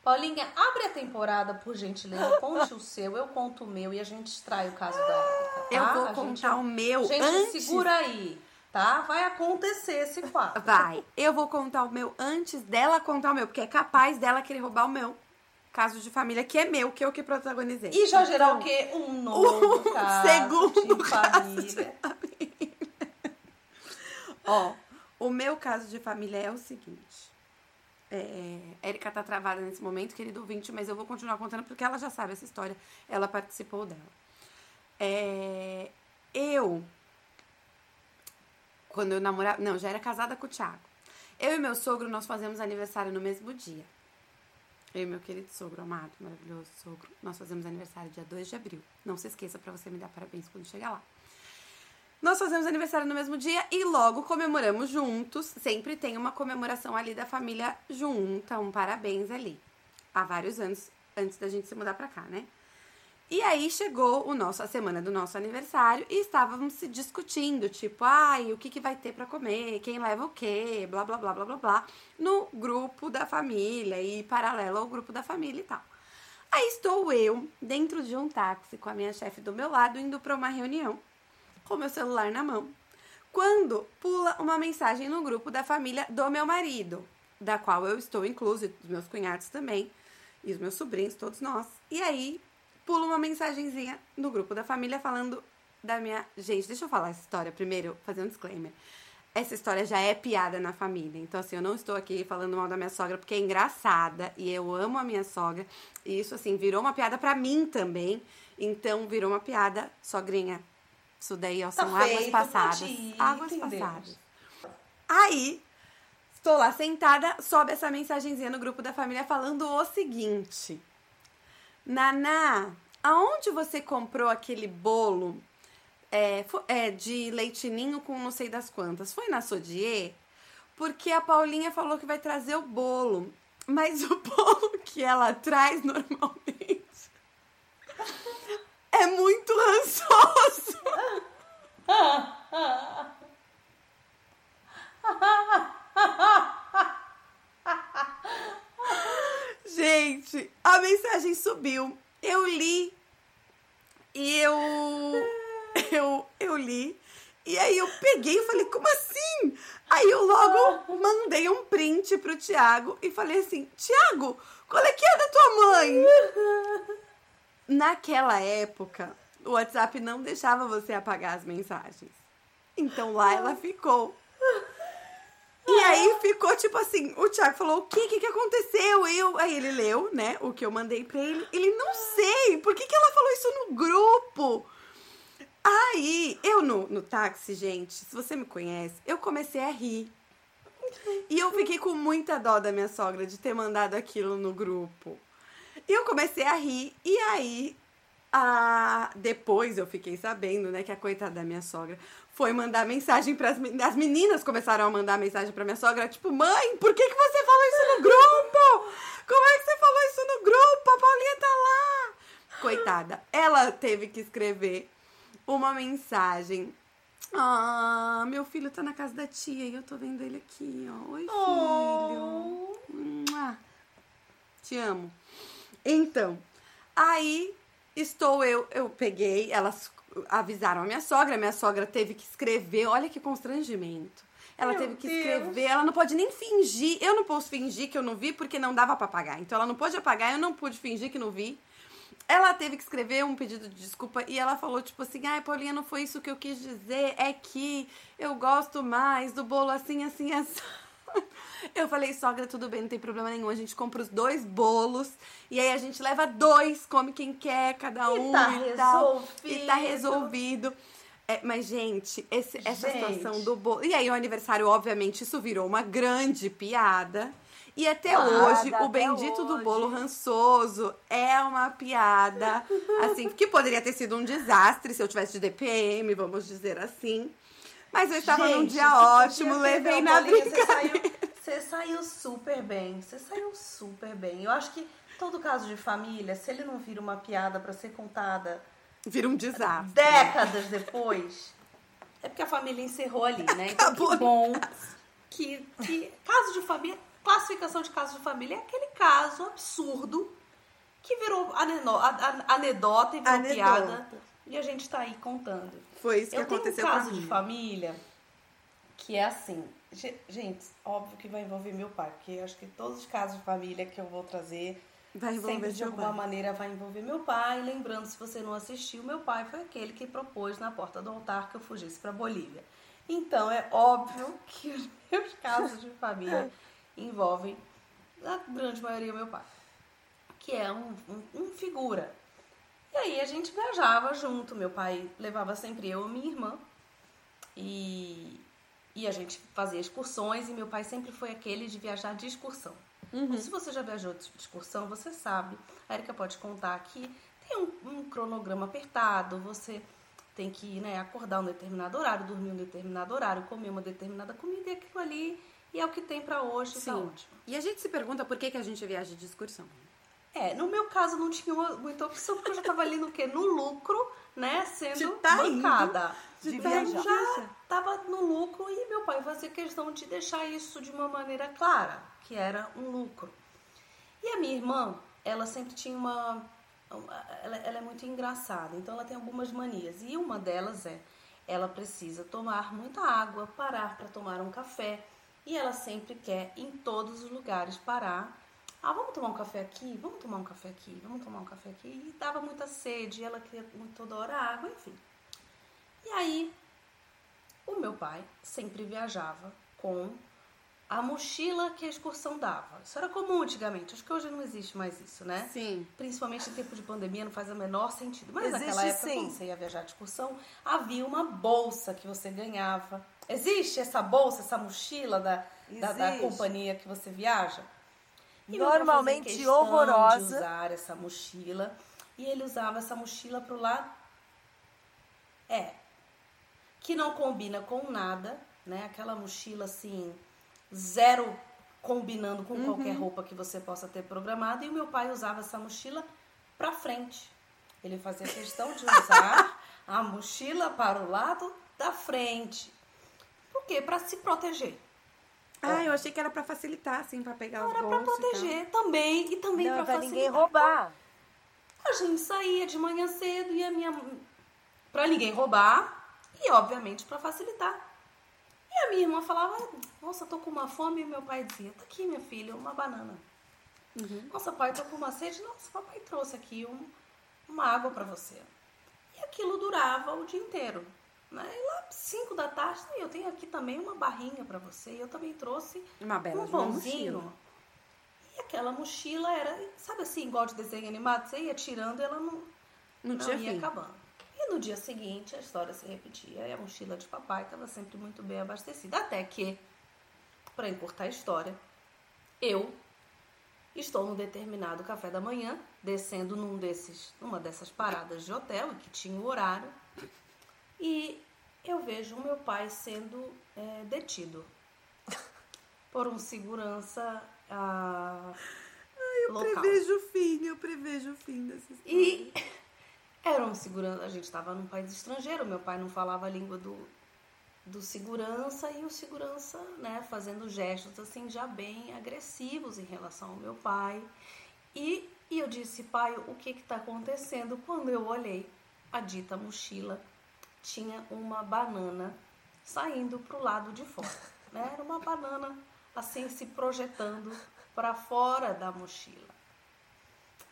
Paulinha, abre a temporada, por gentileza. Conte o seu, eu conto o meu e a gente extrai o caso da Érica. Tá? Eu vou A contar gente- o meu Gente, antes. segura aí, tá? Vai acontecer esse quadro. Vai. Eu vou contar o meu antes dela contar o meu, porque é capaz dela querer roubar o meu caso de família, que é meu, que eu que protagonizei. E já gerar Então, o quê? Um novo um caso segundo de caso família. Ó, o meu caso de família é o seguinte. É, Érica tá travada nesse momento, querido ouvinte, mas eu vou continuar contando porque ela já sabe essa história. Ela participou dela. É, eu, quando eu namorava. Não, já era casada com o Thiago. Eu e meu sogro, nós fazemos aniversário no mesmo dia. Eu e meu querido sogro, amado, maravilhoso sogro, nós fazemos aniversário dia 2 de abril. Não se esqueça pra você me dar parabéns quando chegar lá. Nós fazemos aniversário no mesmo dia e logo comemoramos juntos. Sempre tem uma comemoração ali da família junta, um parabéns ali. Há vários anos antes da gente se mudar pra cá, né? E aí chegou o nosso, a semana do nosso aniversário e estávamos se discutindo, tipo, ai, o que, que vai ter pra comer, quem leva o quê, blá, blá, blá, blá, blá, blá, no grupo da família e paralelo ao grupo da família e tal. Aí estou eu dentro de um táxi com a minha chefe do meu lado indo pra uma reunião com meu celular na mão. Quando pula uma mensagem no grupo da família do meu marido, da qual eu estou incluso, e dos meus cunhados também, e os meus sobrinhos, todos nós. E aí pula uma mensagenzinha no grupo da família falando da minha. Gente, deixa eu falar essa história primeiro, fazer um disclaimer. Essa história já é piada na família. Então, assim, eu não estou aqui falando mal da minha sogra porque é engraçada e eu amo a minha sogra. E isso, assim, virou uma piada pra mim também. Então, virou uma piada, sogrinha. Isso daí, ó, são Tá águas feito pra passadas. ti, águas entendemos. passadas. Aí, estou lá sentada, sobe essa mensagenzinha no grupo da família falando o seguinte: Naná, aonde você comprou aquele bolo é, é, de leitinho com não sei das quantas? Foi na Sodier? Porque a Paulinha falou que vai trazer o bolo. Mas o bolo que ela traz normalmente é muito rançoso. Gente, a mensagem subiu. Eu li. E eu. Eu, eu li. E aí eu peguei e falei, como assim? Aí eu logo mandei um print pro Tiago e falei assim, Tiago, qual é que é da tua mãe? Naquela época, o WhatsApp não deixava você apagar as mensagens. Então lá ela ficou. E aí ficou tipo assim, o Thiago falou, o que, que que aconteceu? Eu, aí ele leu, né, o que eu mandei pra ele. Ele, não sei, por que que ela falou isso no grupo? Aí, eu no, no táxi, gente, se você me conhece, eu comecei a rir. E eu fiquei com muita dó da minha sogra de ter mandado aquilo no grupo. E eu comecei a rir, e aí, depois eu fiquei sabendo, né, que a coitada da minha sogra foi mandar mensagem para as meninas começaram a mandar mensagem para minha sogra, tipo, mãe, por que, que você falou isso no grupo? Como é que você falou isso no grupo? A Paulinha tá lá. Coitada, ela teve que escrever uma mensagem. Ah, meu filho tá na casa da tia e eu tô vendo ele aqui, ó. Oi, filho. Mua. Te amo. Então, aí estou eu, eu peguei, elas avisaram a minha sogra, a minha sogra teve que escrever, olha que constrangimento. Ela Meu teve que Deus. escrever, ela não pode nem fingir. Eu não posso fingir que eu não vi porque não dava pra apagar. Então ela não pôde apagar, eu não pude fingir que não vi. Ela teve que escrever um pedido de desculpa e ela falou, tipo assim, ai, Paulinha, não foi isso que eu quis dizer, é que eu gosto mais do bolo assim, assim, assim. Eu falei, sogra, tudo bem, não tem problema nenhum. A gente compra os dois bolos e aí a gente leva dois, come quem quer, cada E um tá e tal. resolvido. E tá resolvido. É, mas, gente, esse- essa Gente. situação do bolo. E aí, o aniversário, obviamente, isso virou uma grande piada. E até Piada, hoje, o até bendito do hoje. bolo rançoso é uma piada. Assim, que poderia ter sido um desastre se eu tivesse de DPM, vamos dizer assim. Mas eu estava num dia ótimo, levei na brincadeira. Você saiu, você saiu super bem. Você saiu super bem. Eu acho que todo caso de família, se ele não vira uma piada pra ser contada Vira um desastre. décadas depois, é porque a família encerrou ali, né? Então, que bom que, que caso de família, classificação de caso de família é aquele caso absurdo que virou anedota e virou Anedota. piada e a gente tá aí contando. Foi isso que Eu tenho um aconteceu caso de família que é assim. Ge- Gente, óbvio que vai envolver meu pai, porque eu acho que todos os casos de família que eu vou trazer Vai envolver sempre de alguma pai. maneira vai envolver meu pai. Lembrando, se você não assistiu, meu pai foi aquele que propôs na porta do altar que eu fugisse para Bolívia. Então é óbvio que os meus casos de família envolvem, na grande maioria, meu pai, que é um, um, um figura. E aí a gente viajava junto, meu pai levava sempre eu e minha irmã. E, e a gente fazia excursões e meu pai sempre foi aquele de viajar de excursão. Então, se você já viajou de excursão, você sabe. A Erika pode contar que tem um, um cronograma apertado, você tem que né, acordar um determinado horário, dormir um determinado horário, comer uma determinada comida e aquilo ali. E é o que tem pra hoje, tá Sim. ótimo. E a gente se pergunta por que, que a gente viaja de excursão. É, no meu caso não tinha muita opção, porque eu já tava ali no quê? No lucro, né? Sendo tá bancada. De Então, viajar. já tava no lucro e meu pai fazia questão de deixar isso de uma maneira clara, que era um lucro. E a minha irmã, ela sempre tinha uma. uma- Ela, ela é muito engraçada, então ela tem algumas manias. E uma delas é: ela precisa tomar muita água, parar para tomar um café. E ela sempre quer, em todos os lugares, parar. Ah, vamos tomar um café aqui? Vamos tomar um café aqui? Vamos tomar um café aqui? E dava muita sede, ela queria muito toda hora água, enfim. E aí, o meu pai sempre viajava com a mochila que a excursão dava. Isso era comum antigamente, acho que hoje não existe mais isso, né? Sim. Principalmente em tempo de pandemia não faz o menor sentido. Mas Existe naquela época, sim. quando você ia viajar de excursão, havia uma bolsa que você ganhava. Existe essa bolsa, essa mochila da, da, da companhia que você viaja? E Normalmente horrorosa. De usar essa mochila. E ele usava essa mochila pro lado. É. Que não combina com nada, né? Aquela mochila assim, zero combinando com qualquer roupa que você possa ter programado. E o meu pai usava essa mochila pra frente. Ele fazia questão de usar a mochila para o lado da frente. Por quê? Pra se proteger. Ah, eu achei que era pra facilitar, assim, pra pegar os Era pra bolsos e tal. proteger também e também Não pra pra facilitar. ninguém roubar. A gente saía de manhã cedo e a minha para ninguém roubar e obviamente pra facilitar. E a minha irmã falava: "Nossa, tô com uma fome", e meu pai dizia: "Tá aqui, minha filha, uma banana". Nossa, pai, tô com uma sede. Nossa, papai trouxe aqui um- uma água pra você. E aquilo durava o dia inteiro. Né? E lá, 5 da tarde, eu tenho aqui também uma barrinha pra você. E eu também trouxe Uma bela um pãozinho. E aquela mochila era, sabe assim, igual de desenho animado, você ia tirando e ela não, Não não tinha ia fim. acabando. E no dia seguinte a história se repetia e a mochila de papai estava sempre muito bem abastecida. Até que, para encurtar a história, eu estou num determinado café da manhã, descendo num desses, numa dessas paradas de hotel, que tinha o horário, e eu vejo o meu pai sendo é, detido por um segurança ah, Eu local. prevejo o fim, eu prevejo o fim dessa história. E era um segurança, a gente estava num país estrangeiro, meu pai não falava a língua do, do segurança e o segurança, né, fazendo gestos assim já bem agressivos em relação ao meu pai. E, e eu disse, pai, o que está acontecendo? Quando eu olhei, a dita mochila tinha uma banana saindo para o lado de fora. né? Era uma banana assim se projetando para fora da mochila.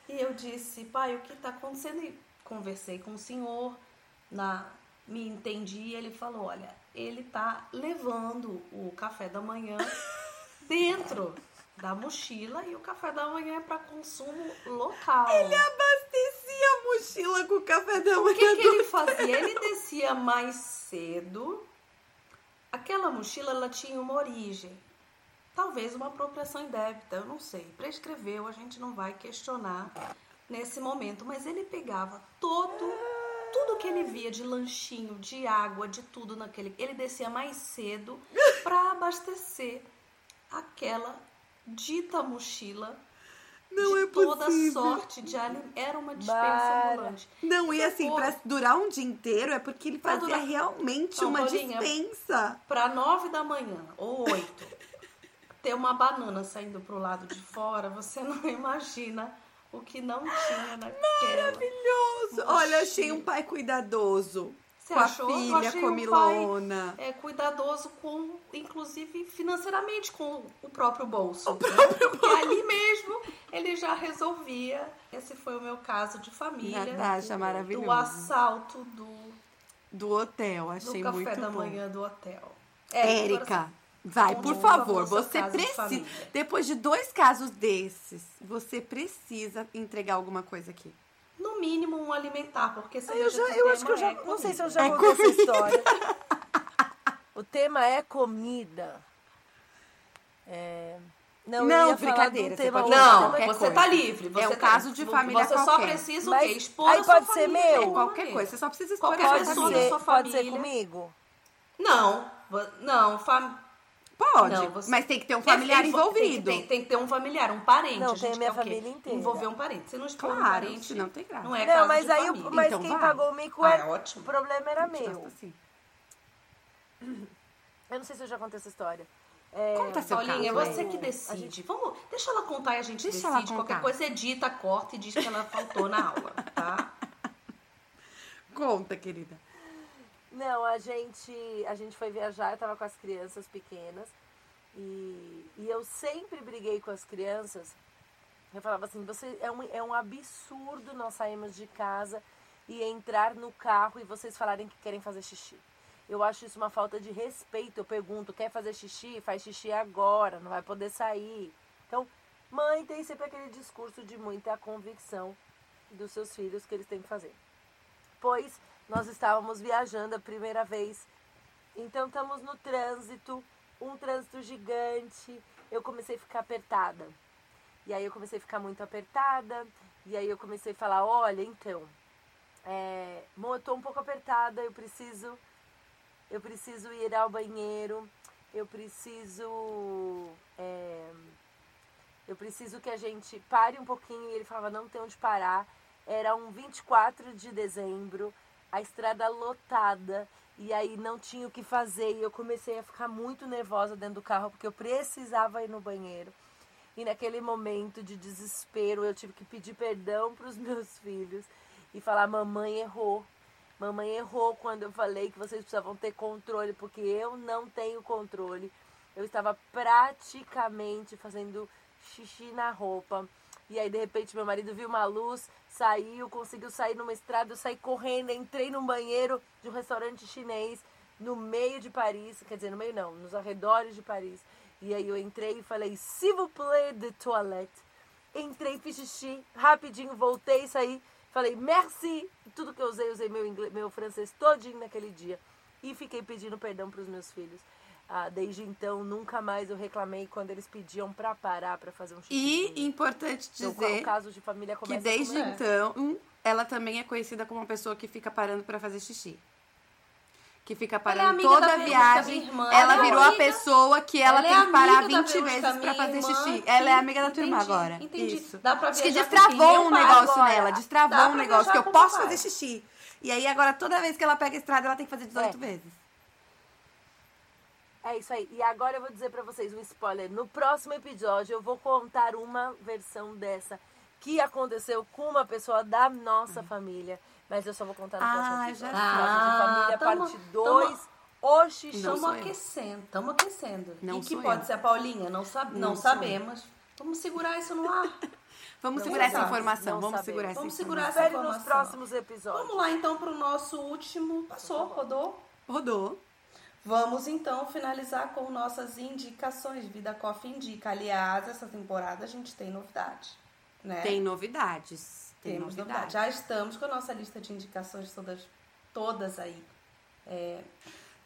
E eu disse, pai, o que está acontecendo? E conversei com o senhor, na, me entendi, ele falou, olha, ele está levando o café da manhã dentro da mochila e o café da manhã é para consumo local. Ele abastecia a mochila com o café da manhã. O que, que ele fazia? Ele descia mais cedo. Aquela mochila ela tinha uma origem. Talvez uma apropriação indébita, eu não sei. Prescreveu, a gente não vai questionar nesse momento. Mas ele pegava todo, tudo que ele via de lanchinho, de água, de tudo naquele. Ele descia mais cedo para abastecer aquela dita mochila Não de é toda possível. sorte de alimento. Era uma dispensa Bara. ambulante. Não, e assim, Depois- pra durar um dia inteiro é porque ele Pra fazia durar- realmente Não, uma dispensa. Para nove da manhã ou oito, ter uma banana saindo pro lado de fora, você não imagina o que não tinha naquela. Maravilhoso. Olha, achei um pai cuidadoso. Você com a achou? Eu filha achei um comilona. É cuidadoso com, inclusive financeiramente, com o próprio bolso. O próprio bolso. E ali mesmo ele já resolvia. Esse foi o meu caso de família. Natasha, maravilhoso. Do assalto do, Do hotel, do achei café muito da bom. manhã do hotel. É, Érica, vai, por favor, você de precisa. família. Depois de dois casos desses, você precisa entregar alguma coisa aqui. No mínimo um alimentar, porque se Eu, já, eu acho que eu já. Não sei se eu já É contei essa história. O tema é comida. É, Não, eu Não, brincadeira, de você pode Não, você coisa. tá livre. Você É um tá- caso de família Você só qualquer. precisa o quê? Expor aí a sua pode ser família meu. alguma Qualquer coisa, você só precisa expor Qualquer a pessoa da família. ser, sua pode ser família. comigo? Não, não, fam... Pode, Não, você- mas tem que ter um familiar Tem envolvido. Tem, que- tem que ter um familiar, um parente. Não, a gente tem a minha família inteira. Envolver um parente. Se não um Claro, parente, senão tem graça. não é Não, mas de aí família. mas Então quem vai. pagou o mico Ah, é. é ótimo. O problema era meu. assim. Eu não sei se eu já contei essa história. É, Conta seu Paulinha, caso, você aí. que decide. Vamos, deixa ela contar e a gente Deixa decide. Qualquer coisa edita, corta e diz que ela faltou na aula, tá? Conta, querida. Não, a gente, a gente foi viajar, eu tava com as crianças pequenas. E, e eu sempre briguei com as crianças. Eu falava assim, você é um, é um absurdo nós sairmos de casa e entrar no carro e vocês falarem que querem fazer xixi. Eu acho isso uma falta de respeito. Eu pergunto, quer fazer xixi? Faz xixi agora, não vai poder sair. Então, mãe tem sempre aquele discurso de muita convicção dos seus filhos que eles têm que fazer. Pois nós estávamos viajando a primeira vez. Então estamos no trânsito, um trânsito gigante. Eu comecei a ficar apertada. E aí eu comecei a ficar muito apertada. E aí eu comecei a falar, olha, então, é, eu tô um pouco apertada, eu preciso. Eu preciso ir ao banheiro. Eu preciso. é, eu preciso que a gente pare um pouquinho. E ele falava, não tem onde parar. Era um 24 de dezembro, a estrada lotada. E aí não tinha o que fazer. E eu comecei a ficar muito nervosa dentro do carro, porque eu precisava ir no banheiro. E naquele momento de desespero, eu tive que pedir perdão para os meus filhos e falar: mamãe errou. Mamãe errou quando eu falei que vocês precisavam ter controle, porque eu não tenho controle. Eu estava praticamente fazendo xixi na roupa. E aí, de repente, meu marido viu uma luz, saiu, conseguiu sair numa estrada, eu saí correndo, entrei num banheiro de um restaurante chinês no meio de Paris, quer dizer, no meio não, nos arredores de Paris. E aí eu entrei e falei, s'il vous plaît, de toilette. Entrei, fiz xixi, rapidinho, voltei, saí, falei, merci. Tudo que eu usei, usei meu, inglês, meu francês todinho naquele dia. E fiquei pedindo perdão para os meus filhos. Ah, desde então, nunca mais eu reclamei quando eles pediam para parar para fazer um xixi. E importante Então, dizer o caso de família que desde como- então ela também é conhecida como uma pessoa que fica parando pra fazer xixi. Que fica parando amiga toda da a viagem. Ela Ela é virou a amiga- pessoa que ela, ela é tem que parar amiga da 20 Verusca, vezes pra minha fazer irmã, xixi. Ela é amiga da tua irmã Entendi, agora. entendi. Isso. Dá pra Acho que destravou um negócio agora. nela. Dá Destravou pra um negócio que eu posso fazer xixi. E aí agora toda vez que ela pega a estrada, ela tem que fazer 18 É. vezes. É isso aí. E agora eu vou dizer pra vocês um spoiler. No próximo episódio eu vou contar uma versão dessa que aconteceu com uma pessoa da nossa família. Mas eu só vou contar no Ah, próximo já episódio. sei. Caso de família, tamo- parte 2. Hoje Não Estamos aquecendo, estamos aquecendo. Não e que pode eu. ser a Paulinha? Não, sab Não não, sabemos. Vamos segurar isso no ar. Vamos Não segurar essa informação. não Vamos sabemos. segurar essa Vamos informação. segurar essa Espere nos informação. próximos episódios. Vamos lá então para o nosso último. Passou, rodou? Rodou. Vamos então finalizar com nossas indicações. Vida Coffee indica. Aliás, essa temporada a gente tem novidade. Né? Tem novidades. Tem Temos novidades. novidade. Já estamos com a nossa lista de indicações todas, todas aí. É,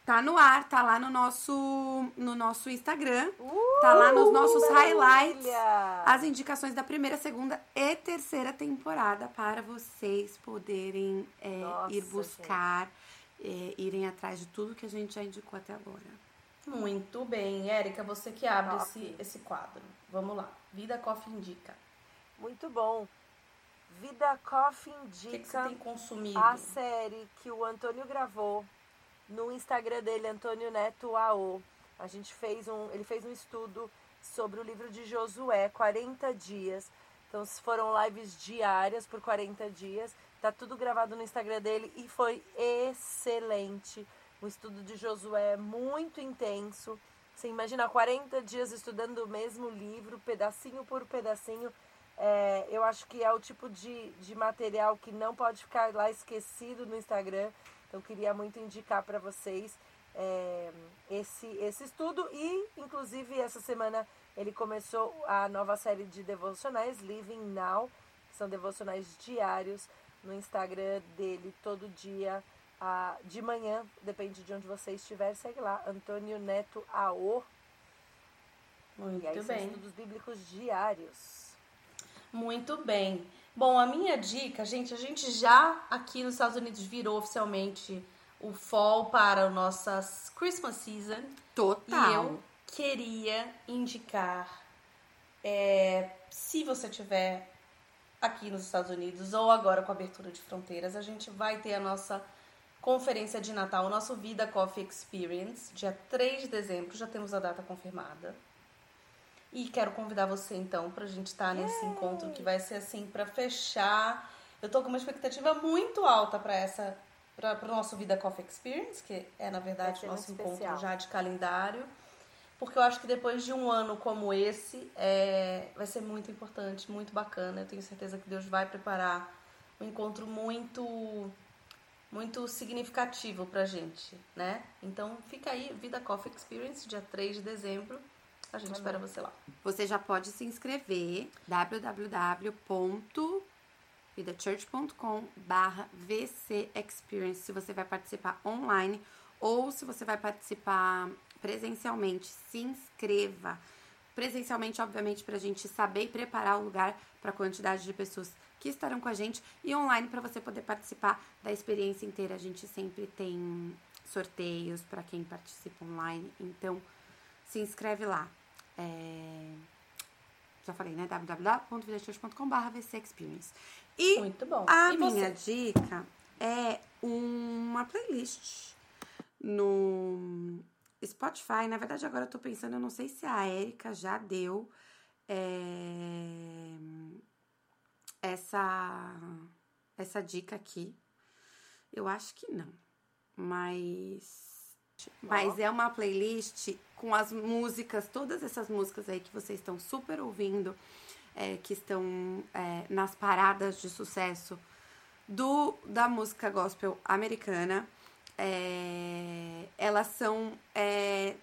Tá no ar, tá lá no nosso, no nosso Instagram. tá lá nos nossos highlights. maravilha! As indicações da primeira, segunda e terceira temporada para vocês poderem é, Nossa, ir buscar, é, irem atrás de tudo que a gente já indicou até agora. muito bem. Érica, você que abre esse, esse quadro. Vamos lá. Vida Coffee indica. Muito bom. Vida Coffee O que, que indica você tem consumido? a série que o Antônio gravou no Instagram dele, Antônio Neto AO. A gente fez um, ele fez um estudo sobre o livro de Josué, 40 dias. Então foram lives diárias por 40 dias. Tá tudo gravado no Instagram dele e foi excelente. O estudo de Josué é muito intenso. Você imagina 40 dias estudando o mesmo livro, pedacinho por pedacinho. É, eu acho que é o tipo de, de material que não pode ficar lá esquecido no Instagram. Então, queria muito indicar para vocês é, esse, esse estudo. E, inclusive, essa semana ele começou a nova série de devocionais, Living Now, que são devocionais diários no Instagram dele, todo dia, ah, de manhã, depende de onde você estiver, segue lá, Antônio Neto AO. Muito E aí são bem. estudos bíblicos diários. Muito bem. Bom, a minha dica, gente, a gente já aqui nos Estados Unidos virou oficialmente o fall para a nossa Christmas season. Total. E eu queria indicar, é, se você tiver aqui nos Estados Unidos ou agora com a abertura de fronteiras, a gente vai ter a nossa conferência de Natal, o nosso Vida Coffee Experience, dia 3 de dezembro, já temos a data confirmada. E quero convidar você então pra gente estar nesse encontro que vai ser assim pra fechar. Eu tô com uma expectativa muito alta para essa para o nosso Vida Coffee Experience, que é na verdade o nosso encontro especial. já de calendário. Porque eu acho que depois de um ano como esse, é, vai ser muito importante, muito bacana. Eu tenho certeza que Deus vai preparar um encontro muito muito significativo pra gente, né? Então fica aí, Vida Coffee Experience, dia 3 de dezembro. A gente espera você lá. Você já pode se inscrever www.vidachurch.com barra VC Experience se você vai participar online ou se você vai participar presencialmente, se inscreva. Presencialmente, obviamente, para a gente saber e preparar o lugar para a quantidade de pessoas que estarão com a gente e online para você poder participar da experiência inteira. A gente sempre tem sorteios para quem participa online, então se inscreve lá. É, Já falei, né? www.vidachurch.com.br vcexperience. E Muito bom. a E minha você? dica é uma playlist no Spotify. Na verdade, agora eu tô pensando, eu não sei se a Erika já deu é, essa, essa dica aqui. Eu acho que não. Mas. Mas é uma playlist com as músicas, todas essas músicas aí que vocês estão super ouvindo, é, que estão é, nas paradas de sucesso do da música gospel americana. É, elas são é,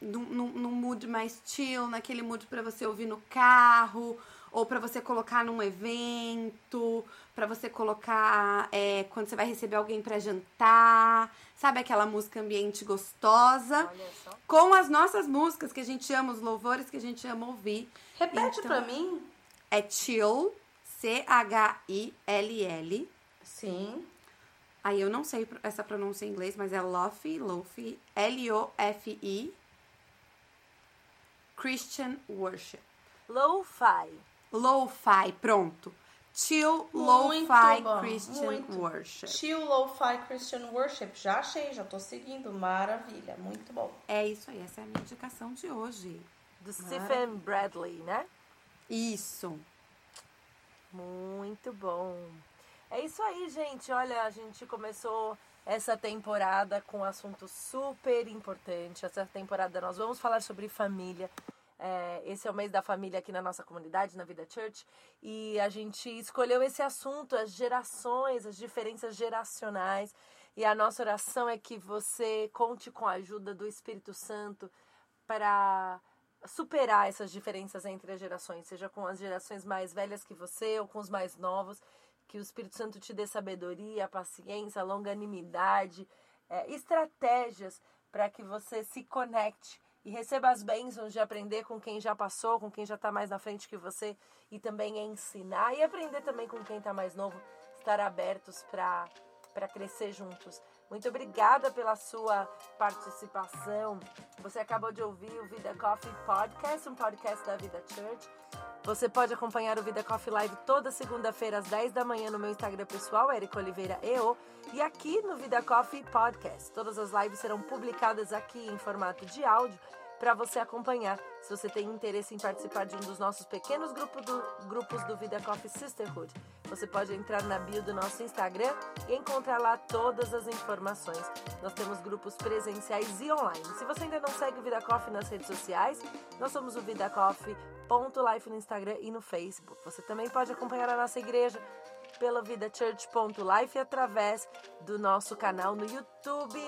num, mood mais chill, naquele mood para você ouvir no carro, ou para você colocar num evento, para você colocar é, quando você vai receber alguém para jantar, sabe aquela música ambiente gostosa, com as nossas músicas que a gente ama, os louvores que a gente ama ouvir. Repete Então- pra mim. É chill, C-H-I-L-L. Sim. Aí eu não sei essa pronúncia em inglês, mas é Lofi, Lofi, L-O-F-I, Christian Worship. Lo-fi. Lo-fi, pronto. Chill, Lo-fi, Christian muito. Worship. Chill Lo-Fi Christian Worship. Já achei, já tô seguindo. Maravilha. Muito bom. É isso aí, essa é a minha indicação de hoje. Do Stephen Bradley, né? Isso. Muito bom. É isso aí, gente. Olha, a gente começou essa temporada com um assunto super importante. Essa temporada nós vamos falar sobre família. É, esse é o mês da família aqui na nossa comunidade, na Vida Church, e a gente escolheu esse assunto, as gerações, as diferenças geracionais. E a nossa oração é que você conte com a ajuda do Espírito Santo para superar essas diferenças entre as gerações, seja com as gerações mais velhas que você ou com os mais novos. Que o Espírito Santo te dê sabedoria, paciência, longanimidade, é, estratégias para que você se conecte e receba as bênçãos de aprender com quem já passou, com quem já está mais na frente que você e também ensinar e aprender também com quem está mais novo, estar abertos para crescer juntos. Muito obrigada pela sua participação. Você acabou de ouvir o Vida Coffee Podcast, um podcast da Vida Church. Você pode acompanhar o Vida Coffee Live toda segunda-feira às 10 da manhã no meu Instagram pessoal, Eric Oliveira EO, e aqui no Vida Coffee Podcast. Todas as lives serão publicadas aqui em formato de áudio para você acompanhar. Se você tem interesse em participar de um dos nossos pequenos grupo do, grupos do Vida Coffee Sisterhood, você pode entrar na bio do nosso Instagram e encontrar lá todas as informações. Nós temos grupos presenciais e online. Se você ainda não segue o Vida Coffee nas redes sociais, nós somos o Vida Coffee Life no Instagram e no Facebook. Você também pode acompanhar a nossa igreja pela vidachurch.life através do nosso canal no YouTube.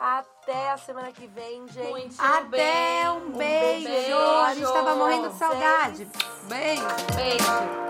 Até a semana que vem, gente. Muito Até bem. um beijo. A gente tava morrendo de saudade. Beijo. Beijo.